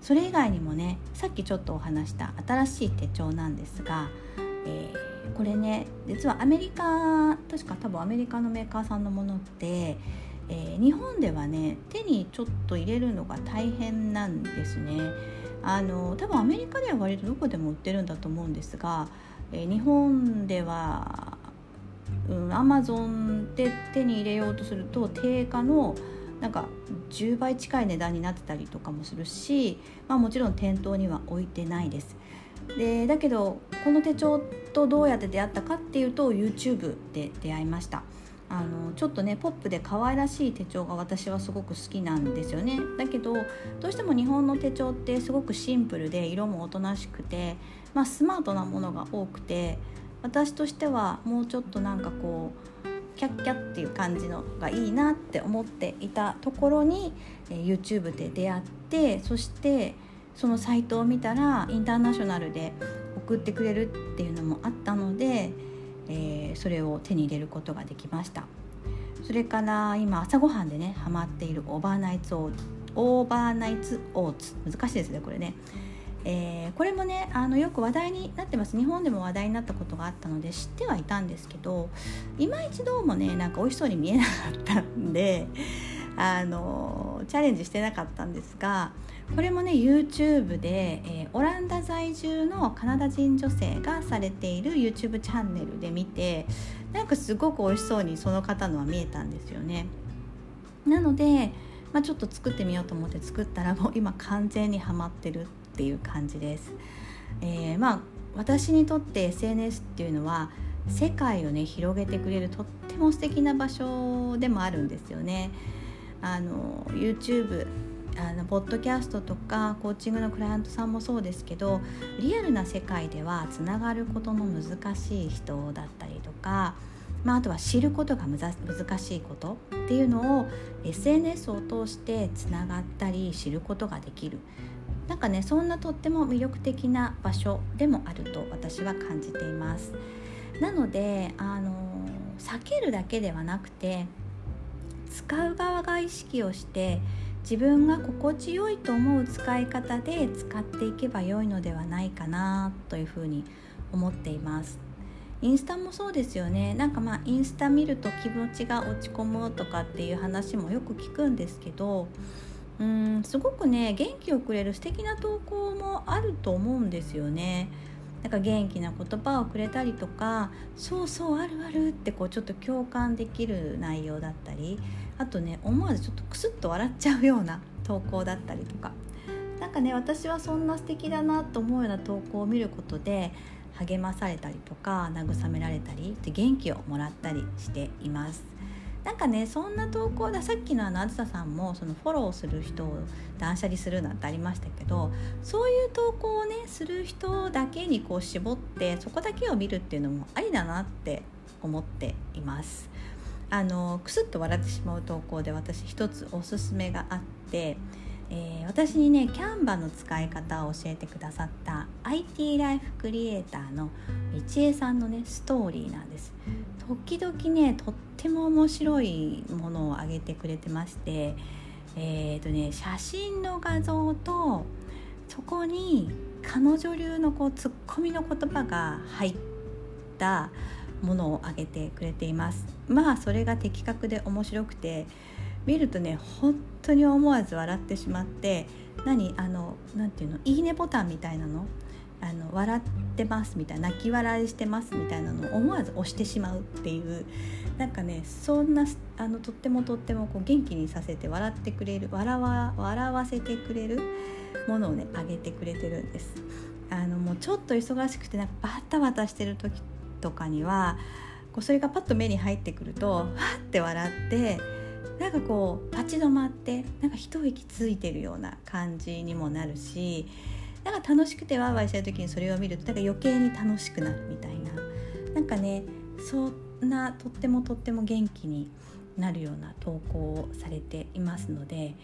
それ以外にもねさっきちょっとお話した新しい手帳なんですが、えー、これね実はアメリカ確か多分アメリカのメーカーさんのものってえー、日本ではね手にちょっと入れるのが大変なんですね。あの多分アメリカでは割とどこでも売ってるんだと思うんですが、えー、日本ではアマゾンで手に入れようとすると定価のなんか10倍近い値段になってたりとかもするし、まあ、もちろん店頭には置いてないです。でだけどこの手帳とどうやって出会ったかっていうと YouTube で出会いましたあのちょっとねポップで可愛らしい手帳が私はすごく好きなんですよねだけどどうしても日本の手帳ってすごくシンプルで色もおとなしくて、まあ、スマートなものが多くて私としてはもうちょっとなんかこうキャッキャっていう感じのがいいなって思っていたところに、え、YouTube で出会ってそしてそのサイトを見たらインターナショナルで送ってくれるっていうのもあったので、えー、それを手に入れることができました。それから今朝ごはんでねハマっている overnight overnight oats。難しいですねこれね。えー、これもねあのよく話題になってます日本でも話題になったことがあったので知ってはいたんですけど今一度もねなんか美味しそうに見えなかったんで あのチャレンジしてなかったんですがこれもね YouTube で、えー、オランダ在住のカナダ人女性がされている YouTube チャンネルで見てなんかすごく美味しそうにその方のは見えたんですよね。なので、まあ、ちょっと作ってみようと思って作ったらもう今完全にはまってるっていう感じです。えー、まあ私にとって SNS っていうのは世界をね広げてくれるとっても素敵な場所でもあるんですよね。あの YouTube あのポッドキャストとかコーチングのクライアントさんもそうですけどリアルな世界ではつながることの難しい人だったりとか、まあ、あとは知ることが難しいことっていうのを SNS を通してつながったり知ることができるなんかねそんなとっても魅力的な場所でもあると私は感じています。なのであの避けるだけではなくて使う側が意識をして自分が心地よいと思う使い方で使っていけば良いのではないかなというふうに思っていますインスタもそうですよねなんかまあインスタ見ると気持ちが落ち込むとかっていう話もよく聞くんですけどうんすごくね元気をくれる素敵な投稿もあると思うんですよねなんか元気な言葉をくれたりとかそうそうあるあるってこうちょっと共感できる内容だったりあとね思わずちょっとクスッと笑っちゃうような投稿だったりとか何かね私はそんな素敵だなと思うような投稿を見ることで励まされたりとか慰められたりで元気をもらったりしています。なんかねそんな投稿ださっきのあのあずささんもそのフォローする人を断捨離するなんてありましたけどそういう投稿をねする人だけにこう絞ってそこだけを見るっていうのもありだなって思っています。あのクスッと笑ってしまう投稿で私一つおすすめがあって、えー、私にねキャンバの使い方を教えてくださった IT ライフクリエイターの道恵さんのねストーリーなんです時々ねとっても面白いものを上げてくれてましてえーとね、写真の画像とそこに彼女流のこうツッコミの言葉が入ったものをあげてくれています。まあそれが的確で面白くて見るとね本当に思わず笑ってしまって何あの何ていうのいいねボタンみたいなのあの笑ってますみたいな泣き笑いしてますみたいなのを思わず押してしまうっていうなんかねそんなあのとってもとってもこう元気にさせて笑ってくれる笑わ笑わせてくれるものをねあげてくれてるんです。あのもうちょっと忙しくてなんかバタバタしてる時とかにはこうそれがパッと目に入ってくるとわって笑ってなんかこう立ち止まってなんか一息ついてるような感じにもなるしなんか楽しくてワーワーしてる時にそれを見るとなんか余計に楽しくなるみたいななんかねそんなとってもとっても元気になるような投稿をされていますので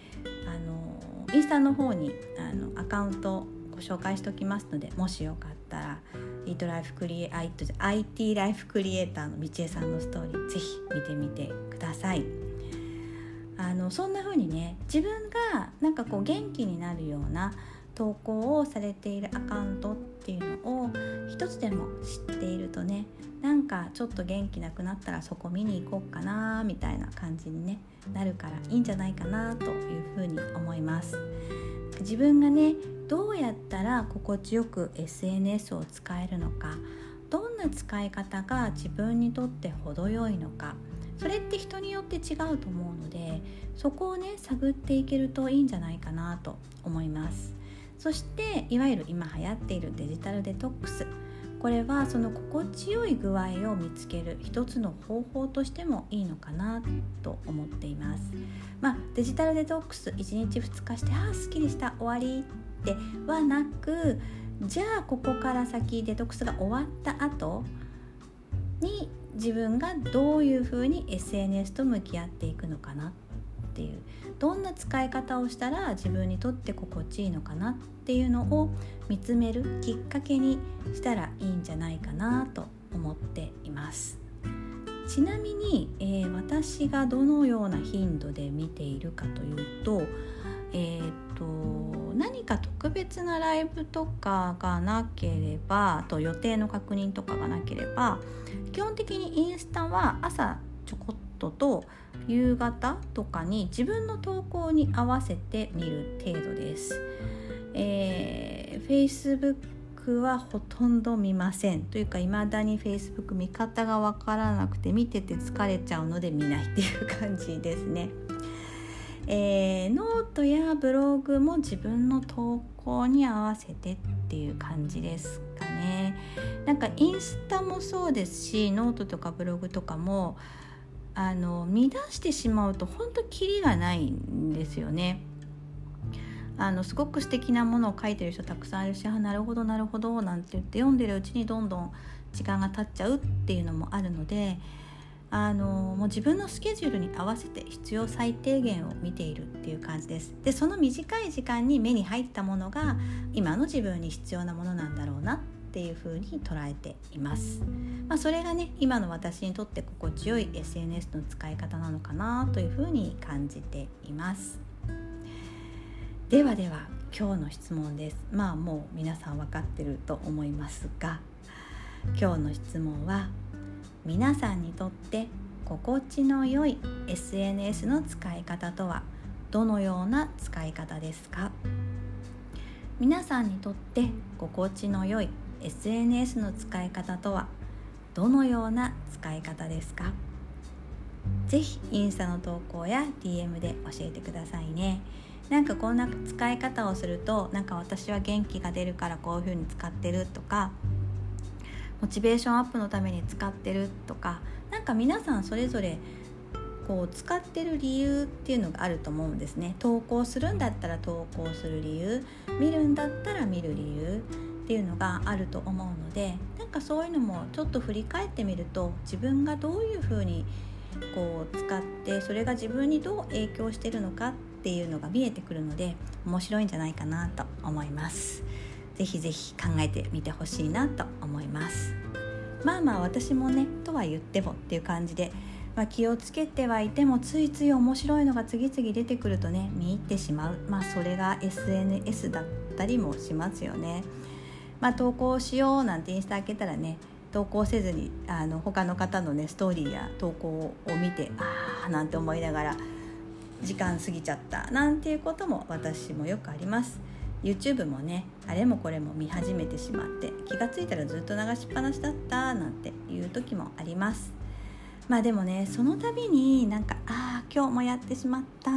あのインスタの方にあのアカウントご紹介しておきますのでもしよかったらイートライフクリエ IT ライフクリエイターの道恵さんのストーリーぜひ見てみてください。あのそんな風にね自分がなんかこう元気になるような投稿をされているアカウントっていうのを一つでも知っているとねなんかちょっと元気なくなったらそこ見に行こうかなみたいな感じに、ね、なるからいいんじゃないかなというふうに思います。自分がねどうやったら心地よく SNS を使えるのかどんな使い方が自分にとって程よいのかそれって人によって違うと思うのでそこをね探っていけるといいんじゃないかなと思いますそしていわゆる今流行っているデジタルデトックスこれはその心地よい具合を見つける一つの方法としてもいいのかなと思っています。まあ、デジタルデトックス1日2日してああすっきりした終わりではなくじゃあここから先デトックスが終わった後に自分がどういうふうに SNS と向き合っていくのかなっていうどんな使い方をしたら自分にとって心地いいのかなっていうのを見つめるきっかけにしたらいいんじゃないかなと思っています。ちなみに、えー、私がどのような頻度で見ているかというとえーと、何か特別なライブとかがなければと予定の確認とかがなければ基本的にインスタは朝ちょこっとトと夕方とかに自分の投稿に合わせて見る程度です。えー、Facebook はほとんど見ませんというか未だに Facebook 見方がわからなくて見てて疲れちゃうので見ないっていう感じですね。えー、ノートやブログも自分の投稿に合わせてっていう感じですかね。なんかインスタもそうですしノートとかブログとかもあの見出してしまうと本当キリがないんですよね。あのすごく素敵なものを書いてる人たくさんいるしあなるほどなるほどなんて言って読んでるうちにどんどん時間が経っちゃうっていうのもあるのであのもう自分のスケジュールに合わせて必要最低限を見ているっていう感じですでその短い時間に目に入ったものが今の自分に必要なものなんだろうなっていうふうに捉えています、まあ、それがね今の私にとって心地よい SNS の使い方なのかなというふうに感じています。ではでは今日の質問です。まあもう皆さん分かってると思いますが今日の質問は皆さんにとって心地の良い SNS の使い方とはどのような使い方ですか？皆さんにとって心地の良い SNS の使い方とはどのような使い方ですか？ぜひインスタの投稿や DM で教えてくださいね。なんかこんな使い方をするとなんか私は元気が出るからこういう風に使ってるとかモチベーションアップのために使ってるとか何か皆さんそれぞれこう使ってる理由っていうのがあると思うんですね。投稿するんだったら投稿する理由見るんだったら見る理由っていうのがあると思うのでなんかそういうのもちょっと振り返ってみると自分がどういうふうにこう使ってそれが自分にどう影響してるのかっていうのが見えてくるので面白いんじゃないかなと思います。ぜひぜひ考えてみてほしいなと思います。まあまあ私もねとは言ってもっていう感じで、まあ、気をつけてはいてもついつい面白いのが次々出てくるとね見入ってしまう。まあそれが SNS だったりもしますよね。まあ投稿しようなんてインスタ開けたらね投稿せずにあの他の方のねストーリーや投稿を見てああなんて思いながら時間過ぎちゃったなんていうことも私もよくあります。YouTube もねあれもこれも見始めてしまって気が付いたらずっと流しっぱなしだったなんていう時もあります。まあでもねその度になんかああ今日もやってしまった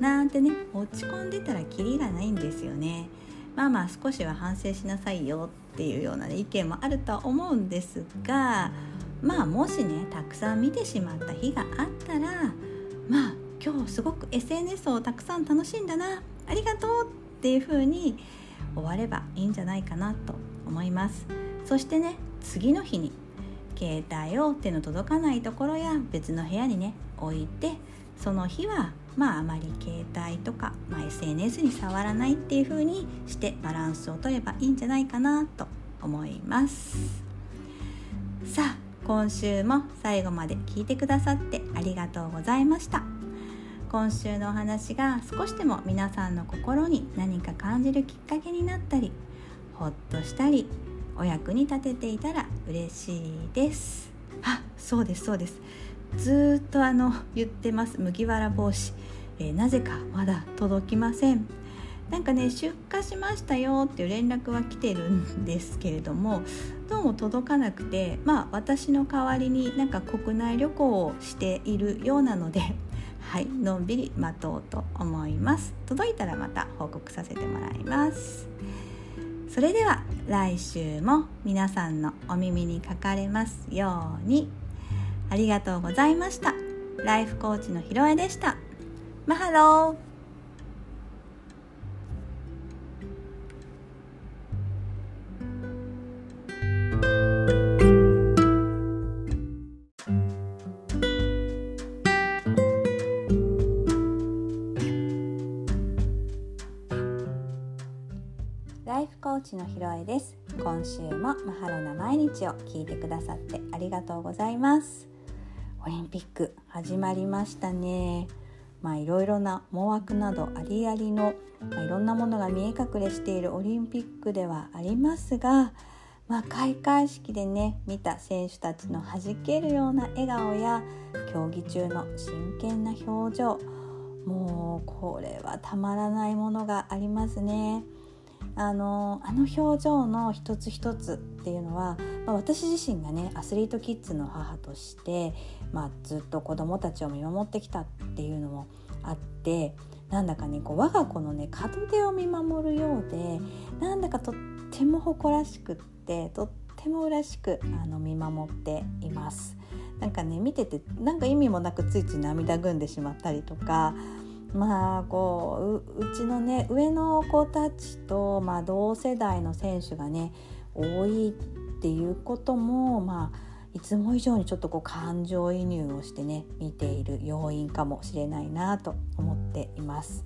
なんてね落ち込んでたらキリがないんですよね。まあまあ少しは反省しなさいよっていうような、ね、意見もあるとは思うんですがまあもしねたくさん見てしまった日があったらまあ今日すごく SNS をたくさん楽しんだなありがとうっていう風に終わればいいんじゃないかなと思います。そしてね次の日に携帯を手の届かないところや別の部屋にね置いてその日はまああまり携帯とか、まあ、SNS に触らないっていう風にしてバランスを取ればいいんじゃないかなと思います。さあ今週も最後まで聞いてくださってありがとうございました。今週のお話が少しでも皆さんの心に何か感じるきっかけになったりほっとしたりお役に立てていたら嬉しいです。あそうですそうです。ずっとあの言ってます。麦わら帽子、えー、なぜかまだ届きません。なんかね出荷しましたよっていう連絡は来てるんですけれどもどうも届かなくてまあ私の代わりになんか国内旅行をしているようなので はいのんびり待とうと思います。届いたらまた報告させてもらいます。それでは来週も皆さんのお耳にかかれますように。ありがとうございました。ライフコーチのひろえでした。マハロー。ちのひろえです。今週もマハロな毎日を聞いてくださってありがとうございます。オリンピック始まりましたね。まあいろいろな思惑などありありの、まあ、いろんなものが見え隠れしているオリンピックではありますがまあ、開会式でね見た選手たちの弾けるような笑顔や競技中の真剣な表情もうこれはたまらないものがありますね。あのあの表情の一つ一つっていうのは、まあ、私自身がねアスリートキッズの母として、まあ、ずっと子どもたちを見守ってきたっていうのもあってなんだかねこう我が子のね門出を見守るようでなんだかとっても誇らしくってとっても嬉しくあの見守っています。なんかね見ててなんか意味もなくついつい涙ぐんでしまったりとかまあこううちのね上の子たちと、まあ、同世代の選手がね多いっていうこともまあいつも以上にちょっとこう感情移入をしてね見ている要因かもしれないなと思っています。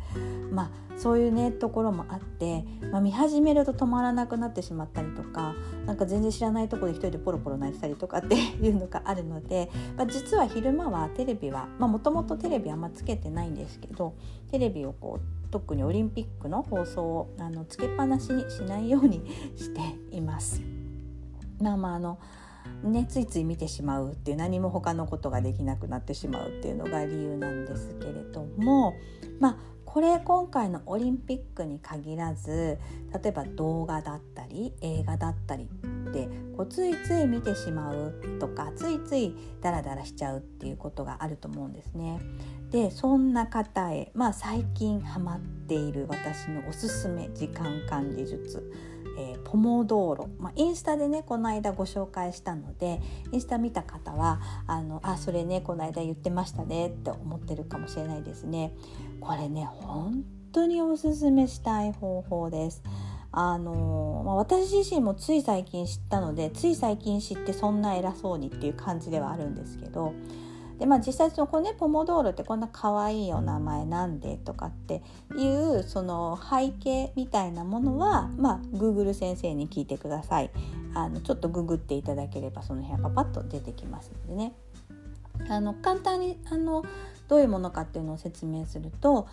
まあそういうねところもあって、まあ、見始めると止まらなくなってしまったりとかなんか全然知らないところで一人でポロポロ泣いてたりとかっていうのがあるので、まあ、実は昼間はテレビはもともとテレビあんまつけてないんですけどテレビをこう特にオリンピックの放送をあのつけっぱなしにしないようにしています。まあまああのね、ついつい見てしまうっていう何も他のことができなくなってしまうっていうのが理由なんですけれどもまあこれ今回のオリンピックに限らず例えば動画だったり映画だったりってこうついつい見てしまうとかついついダラダラしちゃうっていうことがあると思うんですね。でそんな方へ、まあ、最近ハマっている私のおすすめ時間管理術えー、ポモドーロ、まあ、インスタでねこの間ご紹介したのでインスタ見た方はあのあそれねこの間言ってましたねって思ってるかもしれないですね。これね本当におすすめしたい方法です。あのまあ、私自身もつい最近知ったのでつい最近知ってそんな偉そうにっていう感じではあるんですけどでまあ実際そこねポモドーロってこんな可愛いお名前なんでとかっていうその背景みたいなものはまあ Google 先生に聞いてください。あのちょっとググっていただければその辺はパパッと出てきますのでね。あの簡単にあのどういうものかっていうのを説明すると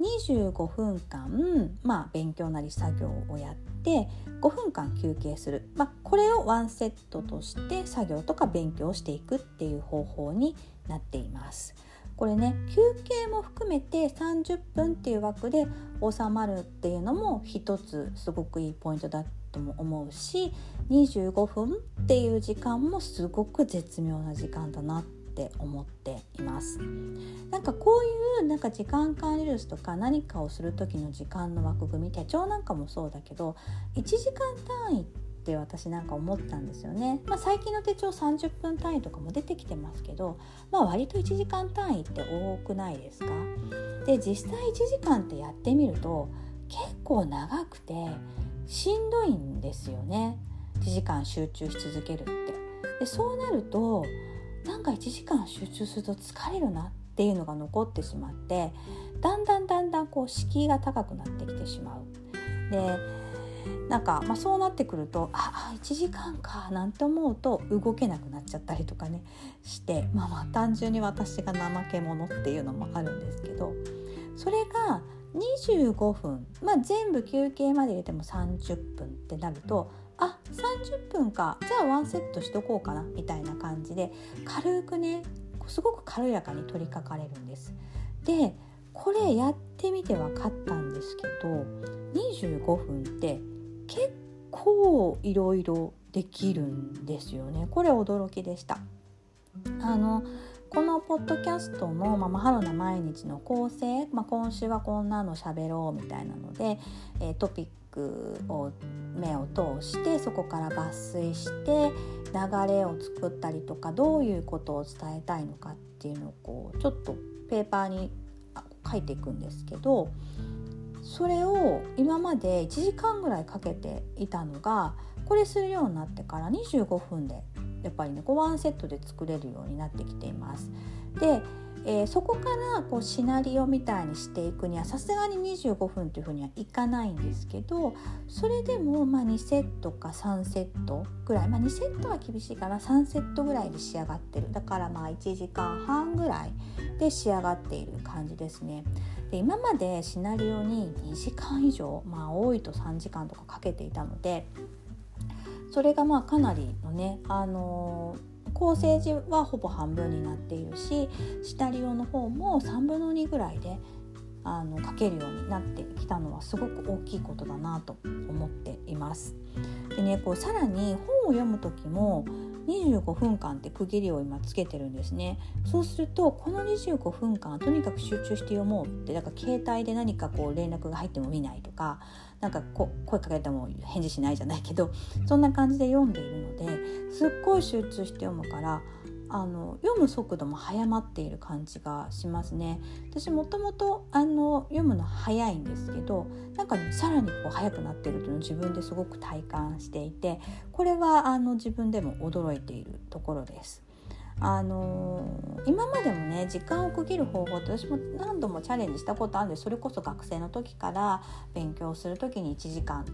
25分間、まあ、勉強なり作業をやって5分間休憩する、まあ、これをワンセットとして作業とか勉強していくっていう方法になっています。これね休憩も含めて30分っていう枠で収まるっていうのも一つすごくいいポイントだとも思うし25分っていう時間もすごく絶妙な時間だなって思っていますなんかこういうなんか時間管理術とか何かをする時の時間の枠組み手帳なんかもそうだけど1時間単位ってって私なんか思ったんですよね、まあ、最近の手帳30分単位とかも出てきてますけど、まあ、割と1時間単位って多くないですか？で実際1時間ってやってみると結構長くてしんどいんですよね。1時間集中し続けるって。でそうなるとなんか1時間集中すると疲れるなっていうのが残ってしまってだんだんだんだんこう敷居が高くなってきてしまう。でなんか、まあ、そうなってくるとああ1時間かなんて思うと動けなくなっちゃったりとかねして、まあ、まあ単純に私が怠け者っていうのもあるんですけどそれが25分、まあ、全部休憩まで入れても30分ってなるとあ30分かじゃあワンセットしとこうかなみたいな感じで軽くねすごく軽やかに取り掛かれるんです。でこれやってみて分かったんですけど25分って結構いろいろできるんですよね。これ驚きでした。あのこのポッドキャストの「まあ、マハロな毎日」の構成、まあ、今週はこんなの喋ろうみたいなので、えー、トピックを目を通してそこから抜粋して流れを作ったりとかどういうことを伝えたいのかっていうのをこうちょっとペーパーに書いていくんですけどそれを今まで1時間ぐらいかけていたのがこれするようになってから25分でやっぱりねこうワンセットで作れるようになってきています。で、えー、そこからこうシナリオみたいにしていくにはさすがに25分というふうにはいかないんですけどそれでもまあ2セットか3セットぐらい、まあ、2セットは厳しいかな3セットぐらいで仕上がってるだからまあ1時間半ぐらいで仕上がっている感じですね。で今までシナリオに2時間以上まあ多いと3時間とかかけていたのでそれがまあかなりのね、あのー、構成時はほぼ半分になっているし下利用の方も3分の2ぐらいであの書けるようになってきたのはすごく大きいことだなと思っています。でねこうさらに本を読む時も25分間って区切りを今つけてるんですね。そうするとこの25分間とにかく集中して読もうってだから携帯で何かこう連絡が入っても見ないとかなんかこ声かけても返事しないじゃないけどそんな感じで読んでいるのですっごい集中して読むからあの読む速度も早まっている感じがしますね私もともとあの読むの早いんですけどなんかねさらにこう早くなってるというのを自分ですごく体感していてこれはあの自分でも驚いているところです。あのー、今までもね時間を区切る方法って私も何度もチャレンジしたことあるんでそれこそ学生の時から勉強する時に1時間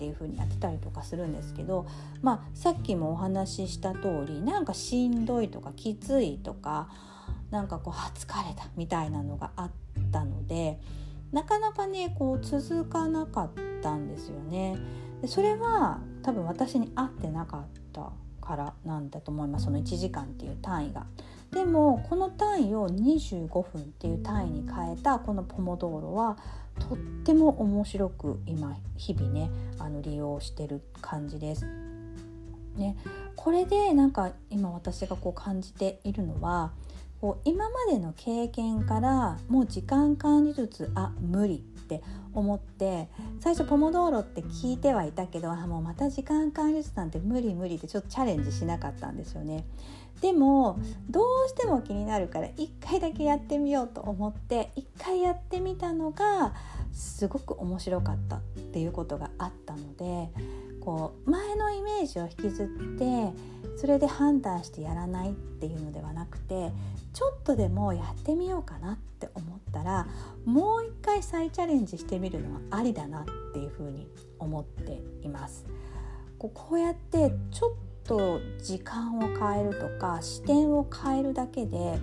っていう風にやってたりとかするんですけど、まあ、さっきもお話しした通りなんかしんどいとかきついとかなんかこう疲れたみたいなのがあったのでなかなかねこう続かなかったんですよね。でそれは多分私に合ってなかったからなんだと思いますその1時間っていう単位が。でもこの単位を25分っていう単位に変えたこのポモドーロはとっても面白く今日々ねあの利用してる感じです。ね、これでなんか今私がこう感じているのはこう今までの経験からもう時間管理術あ無理って思って最初ポモドーロって聞いてはいたけどあもうまた時間管理術なんて無理無理ってちょっとチャレンジしなかったんですよね。でもどうしても気になるから一回だけやってみようと思って一回やってみたのがすごく面白かったっていうことがあったのでこう前のイメージを引きずってそれで判断してやらないっていうのではなくてちょっとでもやってみようかなって思ったらもう一回再チャレンジしてみるのはありだなっていうふうに思っています。こうやってちょっと時間を変えるとか視点を変えるだけで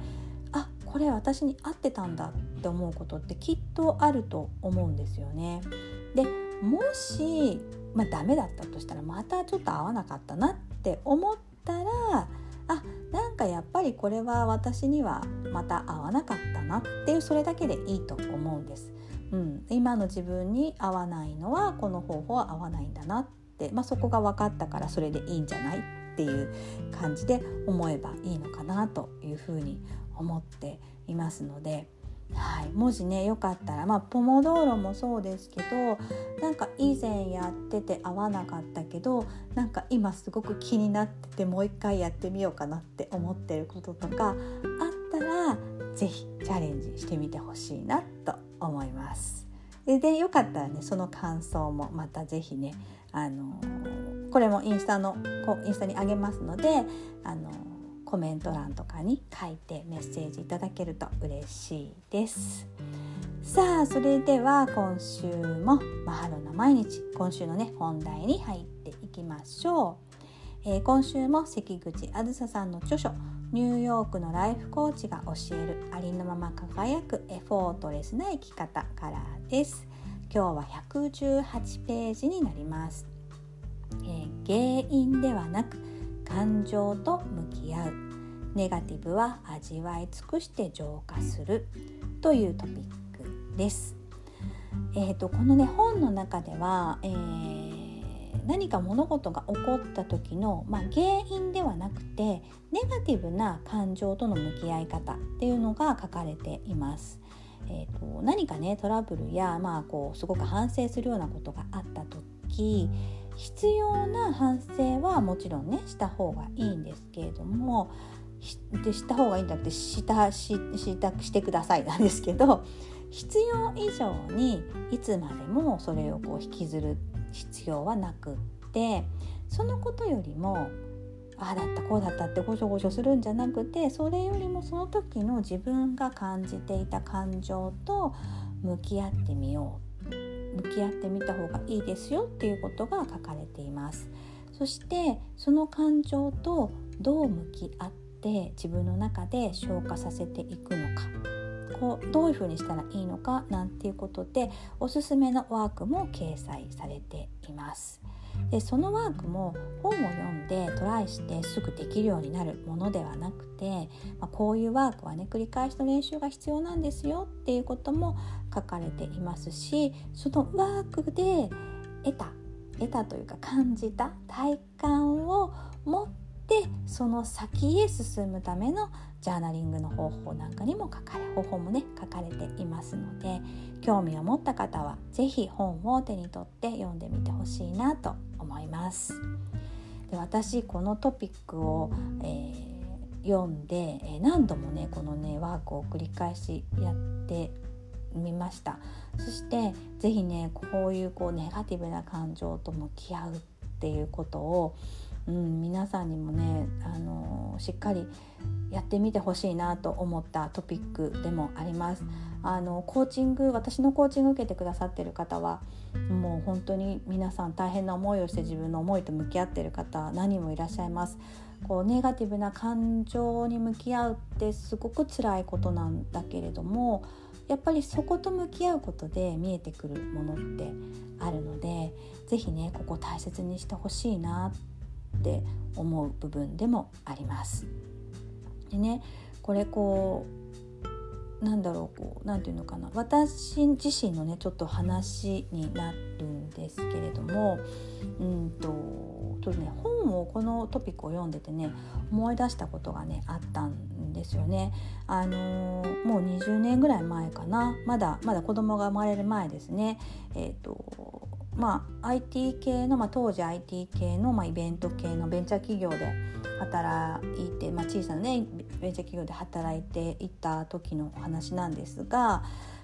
あこれ私に合ってたんだって思うことってきっとあると思うんですよね。でもし、まあ、ダメだったとしたらまたちょっと合わなかったなって思ったらあなんかやっぱりこれは私にはまた合わなかったなっていうそれだけでいいと思うんです。うん、今の自分に合わないのはこの方法は合わないんだなっ、まあ、そこが分かったからそれでいいんじゃないっていう感じで思えばいいのかなというふうに思っていますので。はい、もしねよかったらまあポモドーロもそうですけどなんか以前やってて合わなかったけどなんか今すごく気になっててもう一回やってみようかなって思ってることとかあったら是非チャレンジしてみてほしいなと思います。でよかったらねその感想もまた是非ねあのこれもインスタのインスタにあげますのであのコメント欄とかに書いてメッセージいただけると嬉しいです。さあそれでは今週もマハロな毎日今週のね本題に入っていきましょう、えー、今週も関口あずささんの著書ニューヨークのライフコーチが教えるありのまま輝くエフォートレスな生き方からです。今日は118ページになりますえー、原因ではなく感情と向き合うネガティブは味わい尽くして浄化するというトピックです。えーと、このね本の中では、えー、何か物事が起こった時の、まあ、原因ではなくてネガティブな感情との向き合い方っていうのが書かれています。えーと、何かねトラブルや、まあ、こうすごく反省するようなことがあった時必要な反省はもちろんねした方がいいんですけれどもでした方がいいんじゃなくてしたししたしてくださいなんですけど必要以上にいつまでもそれをこう引きずる必要はなくってそのことよりもああだったこうだったってごしょごしょするんじゃなくてそれよりもその時の自分が感じていた感情と向き合ってみよう。向き合ってみた方がいいですよっていうことが書かれています。そしてその感情とどう向き合って自分の中で消化させていくのか。こうどういうふうにしたらいいのかなんていうことでおすすめのワークも掲載されています。でそのワークも本を読んでトライしてすぐできるようになるものではなくて、まあ、こういうワークはね繰り返しの練習が必要なんですよっていうことも書かれていますしそのワークで得た得たというか感じた体感を持ってその先へ進むためのジャーナリングの方法なんかにも書かれ方法もね書かれていますので興味を持った方は是非本を手に取って読んでみてほしいなと思います。で私このトピックを、えー、読んで、え何度もねこのねワークを繰り返しやってみましたそして是非ねこういうこうネガティブな感情と向き合うっていうことを、うん、皆さんにもね、あのしっかりやってみてほしいなと思ったトピックでもあります。あのコーチング私のコーチング受けてくださってる方はもう本当に皆さん大変な思いをして自分の思いと向き合ってる方何人もいらっしゃいます。こうネガティブな感情に向き合うってすごく辛いことなんだけれどもやっぱりそこと向き合うことで見えてくるものってあるので是非ねここ大切にしてほしいなって思う部分でもあります。でねこれこうなんだろうこうなんていうのかな私自身のねちょっと話になるんですけれどもうんととね本をこのトピックを読んでてね思い出したことがねあったんですよね。あのー、もう20年ぐらい前かなまだまだ子供が生まれる前ですね。えっ、ー、とまあ、IT 系の、まあ、当時 IT 系の、まあ、イベント系のベンチャー企業で働いて、まあ、小さなねベンチャー企業で働いていた時のお話なんですが、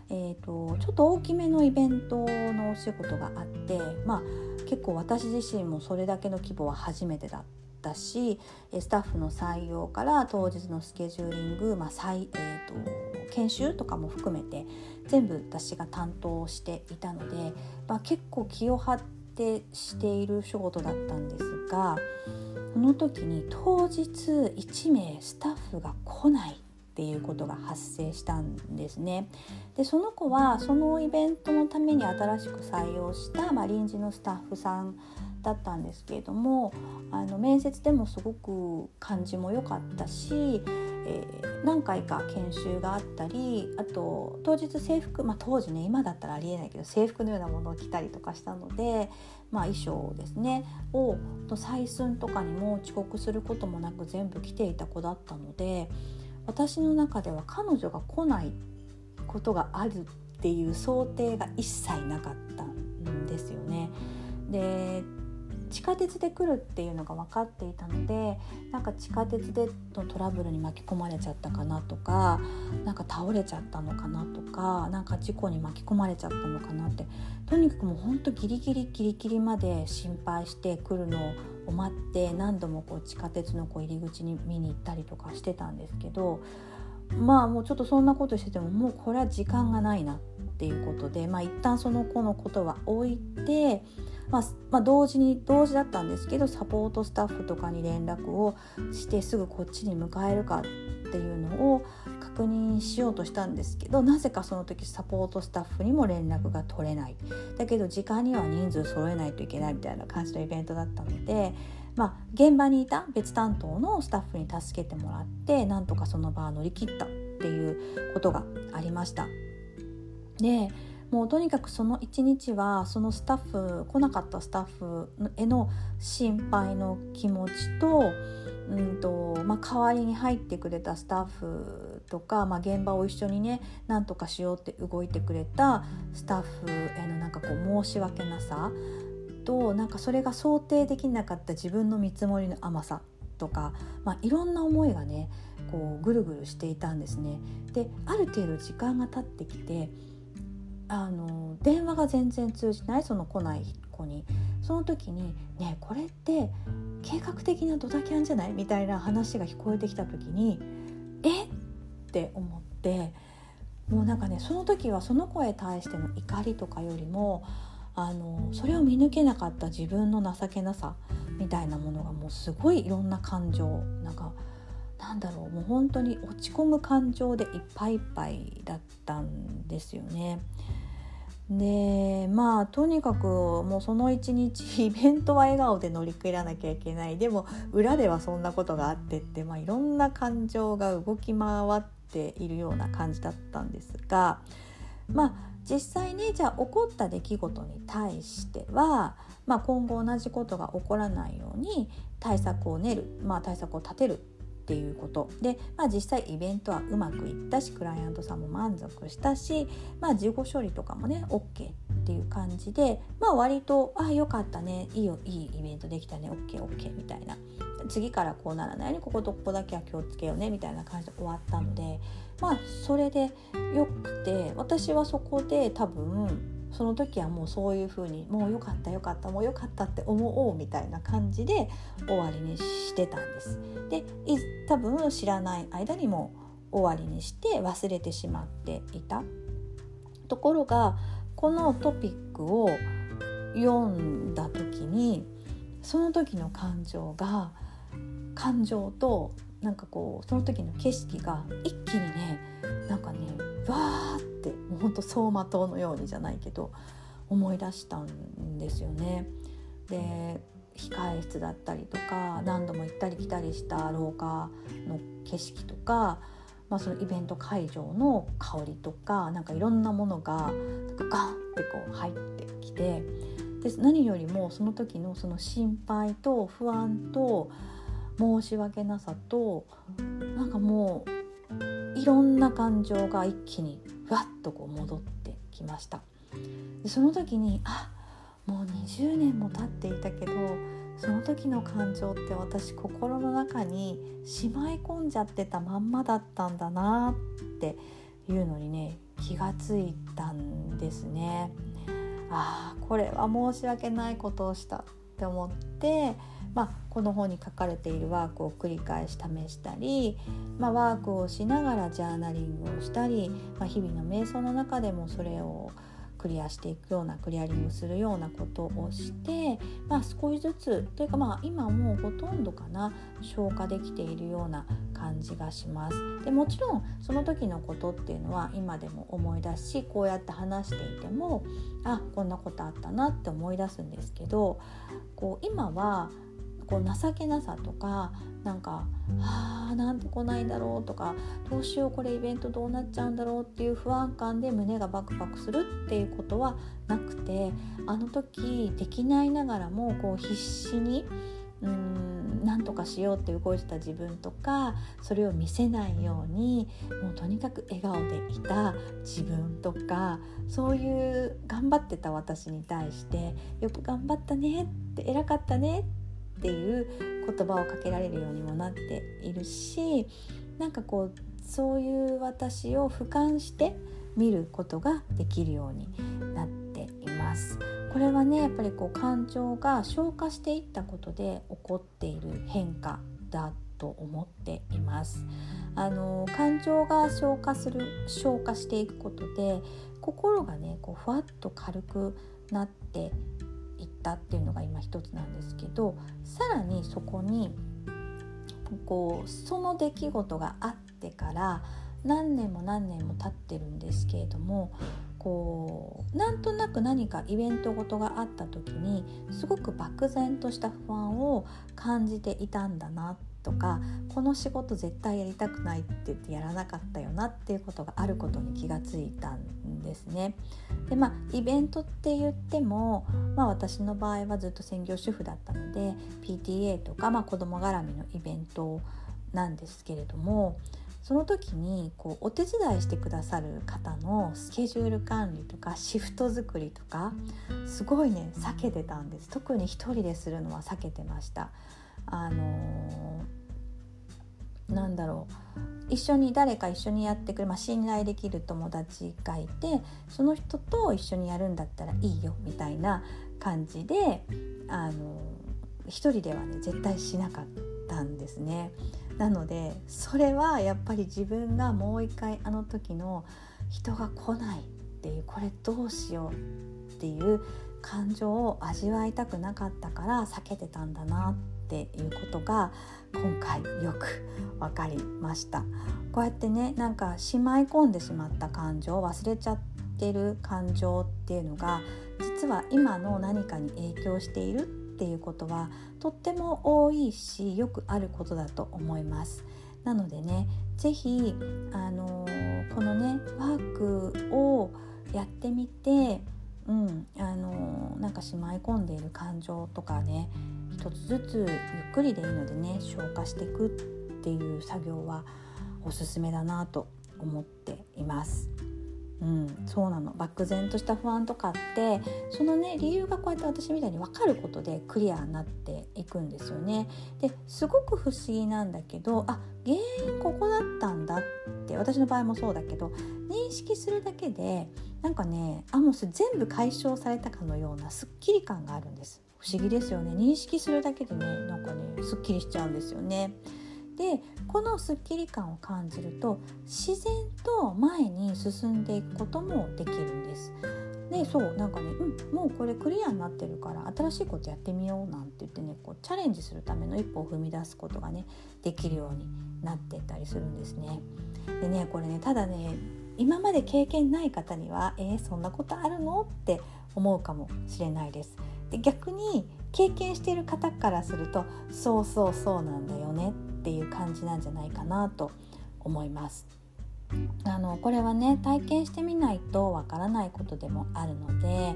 えーと、ちょっと大きめのイベントのお仕事があって、まあ、結構私自身もそれだけの規模は初めてだったしスタッフの採用から当日のスケジューリング、まあ再えーと研修とかも含めて全部私が担当していたので、まあ、結構気を張ってしている仕事だったんですがこの時に当日1名スタッフが来ないっていうことが発生したんですね。でその子はそのイベントのために新しく採用した、まあ、臨時のスタッフさんだったんですけれどもあの面接でもすごく感じも良かったしえー、何回か研修があったりあと当日制服、まあ、当時ね今だったらありえないけど制服のようなものを着たりとかしたので、まあ、衣装ですねを採寸とかにも遅刻することもなく全部着ていた子だったので私の中では彼女が来ないことがあるっていう想定が一切なかったんですよね。で地下鉄で来るっていうのが分かっていたのでなんか地下鉄でのトラブルに巻き込まれちゃったかなとかなんか倒れちゃったのかなとかなんか事故に巻き込まれちゃったのかなってとにかくもうほんとギリギリギリギリまで心配して来るのを待って何度もこう地下鉄のこう入り口に見に行ったりとかしてたんですけどまあもうちょっとそんなことしててももうこれは時間がないなってっていうことでまあ一旦その子のことは置いてまあ、まあ、同時に同時だったんですけどサポートスタッフとかに連絡をしてすぐこっちに迎えるかっていうのを確認しようとしたんですけどなぜかその時サポートスタッフにも連絡が取れないだけど時間には人数揃えないといけないみたいな感じのイベントだったので、まあ、現場にいた別担当のスタッフに助けてもらってなんとかその場を乗り切ったっていうことがありました。でもうとにかくその一日はそのスタッフ来なかったスタッフへの心配の気持ちと,、うんとまあ、代わりに入ってくれたスタッフとか、まあ、現場を一緒にね何とかしようって動いてくれたスタッフへのなんかこう申し訳なさとなんかそれが想定できなかった自分の見積もりの甘さとか、まあ、いろんな思いがねこうぐるぐるしていたんですね。である程度時間が経ってきてあの電話が全然通じないその来ない子にその時に「ねこれって計画的なドタキャンじゃない?」みたいな話が聞こえてきた時に「え？っ?」て思ってもうなんかねその時はその子へ対しての怒りとかよりもあのそれを見抜けなかった自分の情けなさみたいなものがもうすごいいろんな感情なんかなんだろうもう本当に落ち込む感情でいっぱいいっぱいだったんですよね。でまあとにかくもうその一日 イベントは笑顔で乗り切らなきゃいけない。でも裏ではそんなことがあってって、まあ、いろんな感情が動き回っているような感じだったんですがまあ実際ねじゃあ起こった出来事に対しては、まあ、今後同じことが起こらないように対策を練る、まあ、対策を立てるっていうこと。で、まあ、実際イベントはうまくいったしクライアントさんも満足したし、まあ、事後処理とかもね OK っていう感じで、まあ、割と「ああよかったねいいよいいイベントできたね OKOK」みたいな。次からこうならないようにこことここだけは気をつけようねみたいな感じで終わったのでまあそれでよくて私はそこで多分その時はもうそういう風にもうよかったよかったもうよかったって思おうみたいな感じで終わりにしてたんです。で多分知らない間にも終わりにして忘れてしまっていたところがこのトピックを読んだ時にその時の感情が感情となんかこうその時の景色が一気にねなんかねわーってもうほんと走馬灯のようにじゃないけど思い出したんですよね。で控え室だったりとか何度も行ったり来たりした廊下の景色とか、まあ、そのイベント会場の香りとかなんかいろんなものがガンってこう入ってきてで何よりもその時のその心配と不安と申し訳なさとなんかもういろんな感情が一気にふわっとこう戻ってきましたでその時にあもう20年も経っていたけどその時の感情って私心の中にしまい込んじゃってたまんまだったんだなっていうのにね気がついたんですね。ああこれは申し訳ないことをしたって思ってまあ、この本に書かれているワークを繰り返し試したり、まあ、ワークをしながらジャーナリングをしたり、まあ、日々の瞑想の中でもそれをクリアしていくようなクリアリングするようなことをして、まあ、少しずつというかまあ今もうほとんどかな消化できているような感じがします。でもちろんその時のことっていうのは今でも思い出すしこうやって話していてもあこんなことあったなって思い出すんですけどこう今はこう情けなさとかなんか「あーなんで来ないんだろう」とか「どうしようこれイベントどうなっちゃうんだろう」っていう不安感で胸がバクバクするっていうことはなくてあの時できないながらもこう必死にうん何とかしようって動いてた自分とかそれを見せないようにもうとにかく笑顔でいた自分とかそういう頑張ってた私に対して「よく頑張ったね」って「偉かったね」ってっていう言葉をかけられるようにもなっているしなんかこうそういう私を俯瞰して見ることができるようになっています。これはねやっぱりこう感情が消化していったことで起こっている変化だと思っていますあの感情が消化する消化していくことで心がねこうふわっと軽くなってったっていうのが今一つなんですけどさらにそこにこうその出来事があってから何年も何年も経ってるんですけれどもこうなんとなく何かイベントごとがあった時にすごく漠然とした不安を感じていたんだなとかこの仕事絶対やりたくないって言ってやらなかったよなっていうことがあることに気がついたんですね。でまあイベントって言っても、まあ、私の場合はずっと専業主婦だったので PTA とか、まあ、子供絡みのイベントなんですけれどもその時にこうお手伝いしてくださる方のスケジュール管理とかシフト作りとかすごいね避けてたんです特に一人でするのは避けてましたあのー、なんだろう一緒に誰か一緒にやってくれ、まあ、信頼できる友達がいてその人と一緒にやるんだったらいいよみたいな感じであの一人ではね絶対しなかったんですね。なのでそれはやっぱり自分がもう一回あの時の人が来ないっていうこれどうしようっていう感情を味わいたくなかったから避けてたんだなっていうことが今回よく分かりましたこうやってねなんかしまい込んでしまった感情忘れちゃってる感情っていうのが実は今の何かに影響しているっていうことはとっても多いしよくあることだと思います。なのでね是非あのこのねワークをやってみてうんあのなんかしまい込んでいる感情とかね一つずつゆっくりでいいのでね消化していくっていう作業はおすすめだなと思っています。うん、そうなの漠然とした不安とかってそのね理由がこうやって私みたいに分かることでクリアになっていくんですよね。ですごく不思議なんだけどあ原因ここだったんだって私の場合もそうだけど認識するだけでなんかねあもう全部解消されたかのようなすっきり感があるんです。不思議ですよね認識するだけでねなんかねすっきりしちゃうんですよね。でこのすっきり感を感じると自然と前に進んでいくこともできるんです。でそうなんかね、うん、もうこれクリアになってるから新しいことやってみようなんて言ってねこうチャレンジするための一歩を踏み出すことがねできるようになってったりするんですね。でねこれねただね今まで経験ない方にはえー、そんなことあるのって思うかもしれないです。で逆に経験している方からするとそうそうそうなんだよねっていう感じなんじゃないかなと思います。あのこれはね体験してみないとわからないことでもあるので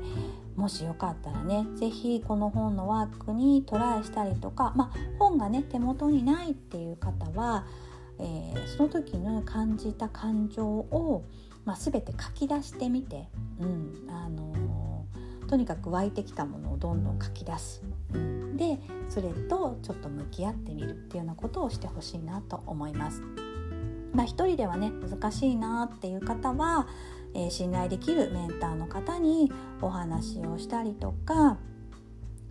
もしよかったらね是非この本のワークにトライしたりとか、まあ、本がね手元にないっていう方は、えー、その時の感じた感情を、まあ、全て書き出してみて、うんあのー、とにかく湧いてきたものをどんどん書き出す。でそれとちょっと向き合ってみるっていうようなことをしてほしいなと思います。まあ、一人ではね難しいなっていう方は、えー、信頼できるメンターの方にお話をしたりとか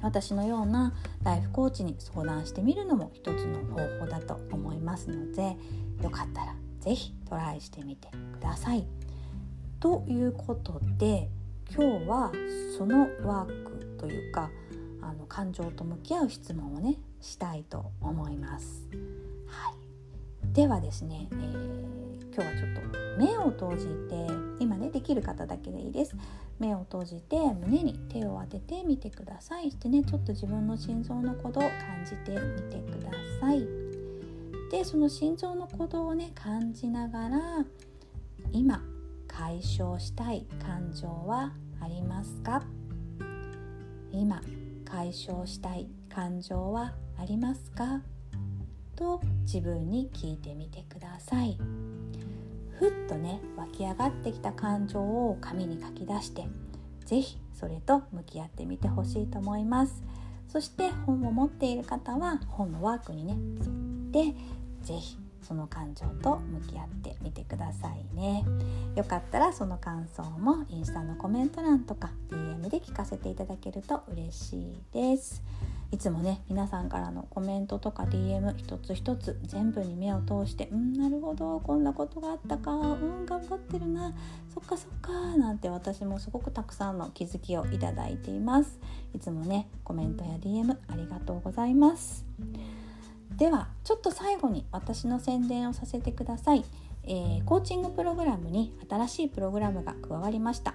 私のようなライフコーチに相談してみるのも一つの方法だと思いますのでよかったら是非トライしてみてください。ということで今日はそのワークというかあの感情と向き合う質問をねしたいと思います。はい、ではですね、えー、今日はちょっと目を閉じて今ねできる方だけでいいです。目を閉じて胸に手を当ててみてください。してねちょっと自分の心臓の鼓動を感じてみてください。でその心臓の鼓動をね感じながら今解消したい感情はありますか？今解消したい感情はありますか？と自分に聞いてみてください。ふっとね湧き上がってきた感情を紙に書き出して是非それと向き合ってみてほしいと思います。そして本を持っている方は本のワークにね沿って是非その感情と向き合ってみてくださいね。よかったらその感想もインスタのコメント欄とか DM で聞かせていただけると嬉しいです。いつもね皆さんからのコメントとか DM 一つ一つ全部に目を通してうんなるほどこんなことがあったかうん頑張ってるなそっかそっかなんて私もすごくたくさんの気づきをいただいています。いつもねコメントや DM ありがとうございます。ではちょっと最後に私の宣伝をさせてください、えー、コーチングプログラムに新しいプログラムが加わりました、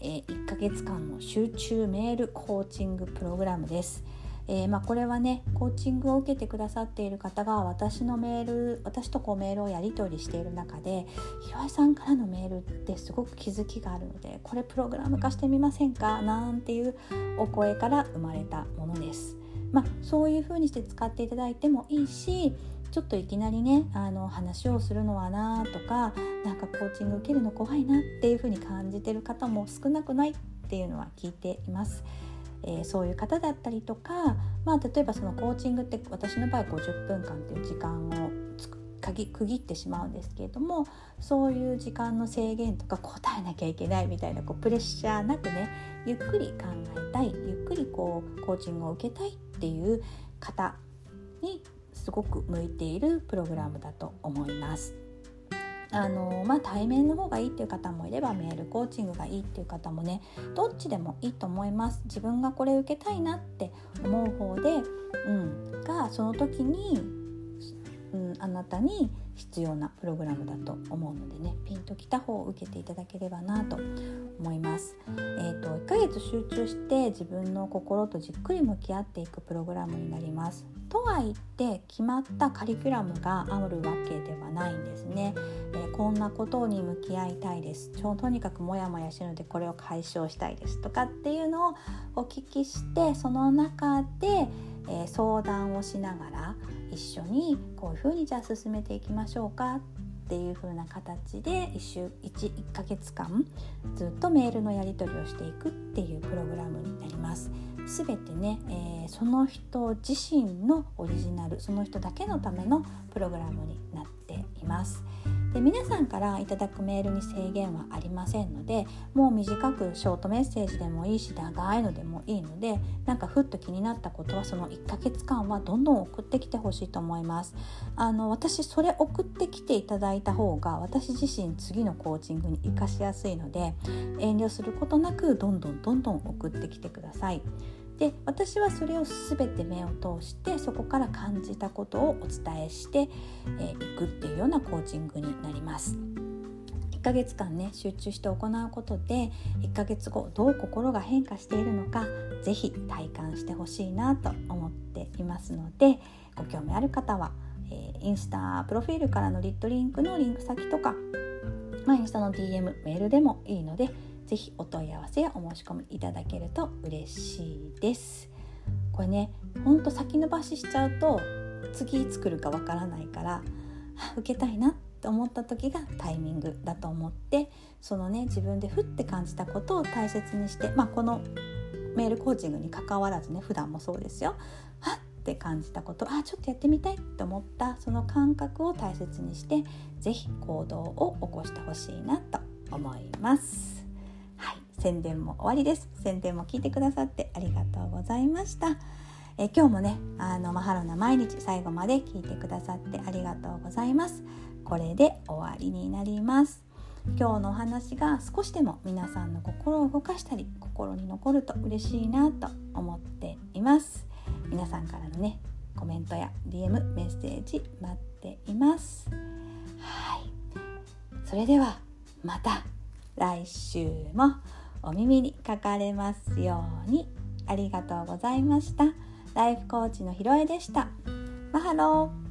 えー、1ヶ月間の集中メールコーチングプログラムです。えー、まあ、これはねコーチングを受けてくださっている方が私のメール私とこうメールをやり取りしている中でひろえさんからのメールってすごく気づきがあるのでこれプログラム化してみませんか？なんていうお声から生まれたものです。まあ、そういう風にして使っていただいてもいいしちょっといきなりねあの話をするのはなとかなんかコーチング受けるの怖いなっていう風に感じてる方も少なくないっていうのは聞いています。えー、そういう方だったりとか、まあ、例えばそのコーチングって私の場合50分間っていう時間を区切ってしまうんですけれどもそういう時間の制限とか答えなきゃいけないみたいなこうプレッシャーなくねゆっくり考えたいゆっくりこうコーチングを受けたいっていう方にすごく向いているプログラムだと思います。あのまあ、対面の方がいいっていう方もいればメールコーチングがいいっていう方もねどっちでもいいと思います自分がこれ受けたいなって思う方で、うん、がその時に、うん、あなたに必要なプログラムだと思うのでねピンときた方を受けていただければなと思います。えーと、1ヶ月集中して自分の心とじっくり向き合っていくプログラムになります。とは言って決まったカリキュラムがあるわけではないんですね。えー、こんなことに向き合いたいですちょとにかくモヤモヤしてるのでこれを解消したいですとかっていうのをお聞きしてその中で、えー、相談をしながら一緒にこういうふうにじゃあ進めていきましょうかっていう風な形で 1, 週 1, 1ヶ月間ずっとメールのやり取りをしていくっていうプログラムになります。すべてね、えー、その人自身のオリジナルその人だけのためのプログラムになっています。で皆さんからいただくメールに制限はありませんのでもう短くショートメッセージでもいいし長いのでもいいのでなんかふっと気になったことはその1ヶ月間はどんどん送ってきてほしいと思いますあの私それ送ってきていただいた方が私自身次のコーチングに活かしやすいので遠慮することなくどんどんどんどん送ってきてください。で私はそれを全て目を通してそこから感じたことをお伝えしてい、えー、くっていうようなコーチングになります。1ヶ月間ね集中して行うことで1ヶ月後どう心が変化しているのか是非体感してほしいなと思っていますのでご興味ある方は、えー、インスタプロフィールからのリットリンクのリンク先とか、まあ、インスタの DM メールでもいいのでぜひお問い合わせやお申し込みいただけると嬉しいですこれねほんと先延ばししちゃうと次作るかわからないから受けたいなって思った時がタイミングだと思ってそのね自分でふって感じたことを大切にしてまあこのメールコーチングにかかわらずね普段もそうですよはって感じたことあちょっとやってみたいって思ったその感覚を大切にして是非行動を起こしてほしいなと思います。宣伝も終わりです。宣伝も聞いてくださってありがとうございました。え今日もねあのマハロな毎日最後まで聞いてくださってありがとうございます。これで終わりになります。今日のお話が少しでも皆さんの心を動かしたり心に残ると嬉しいなと思っています。皆さんからのねコメントや DM メッセージ待っています。はい。それではまた来週も。お耳にかかれますように。ありがとうございました。ライフコーチのひろえでした。マハロー。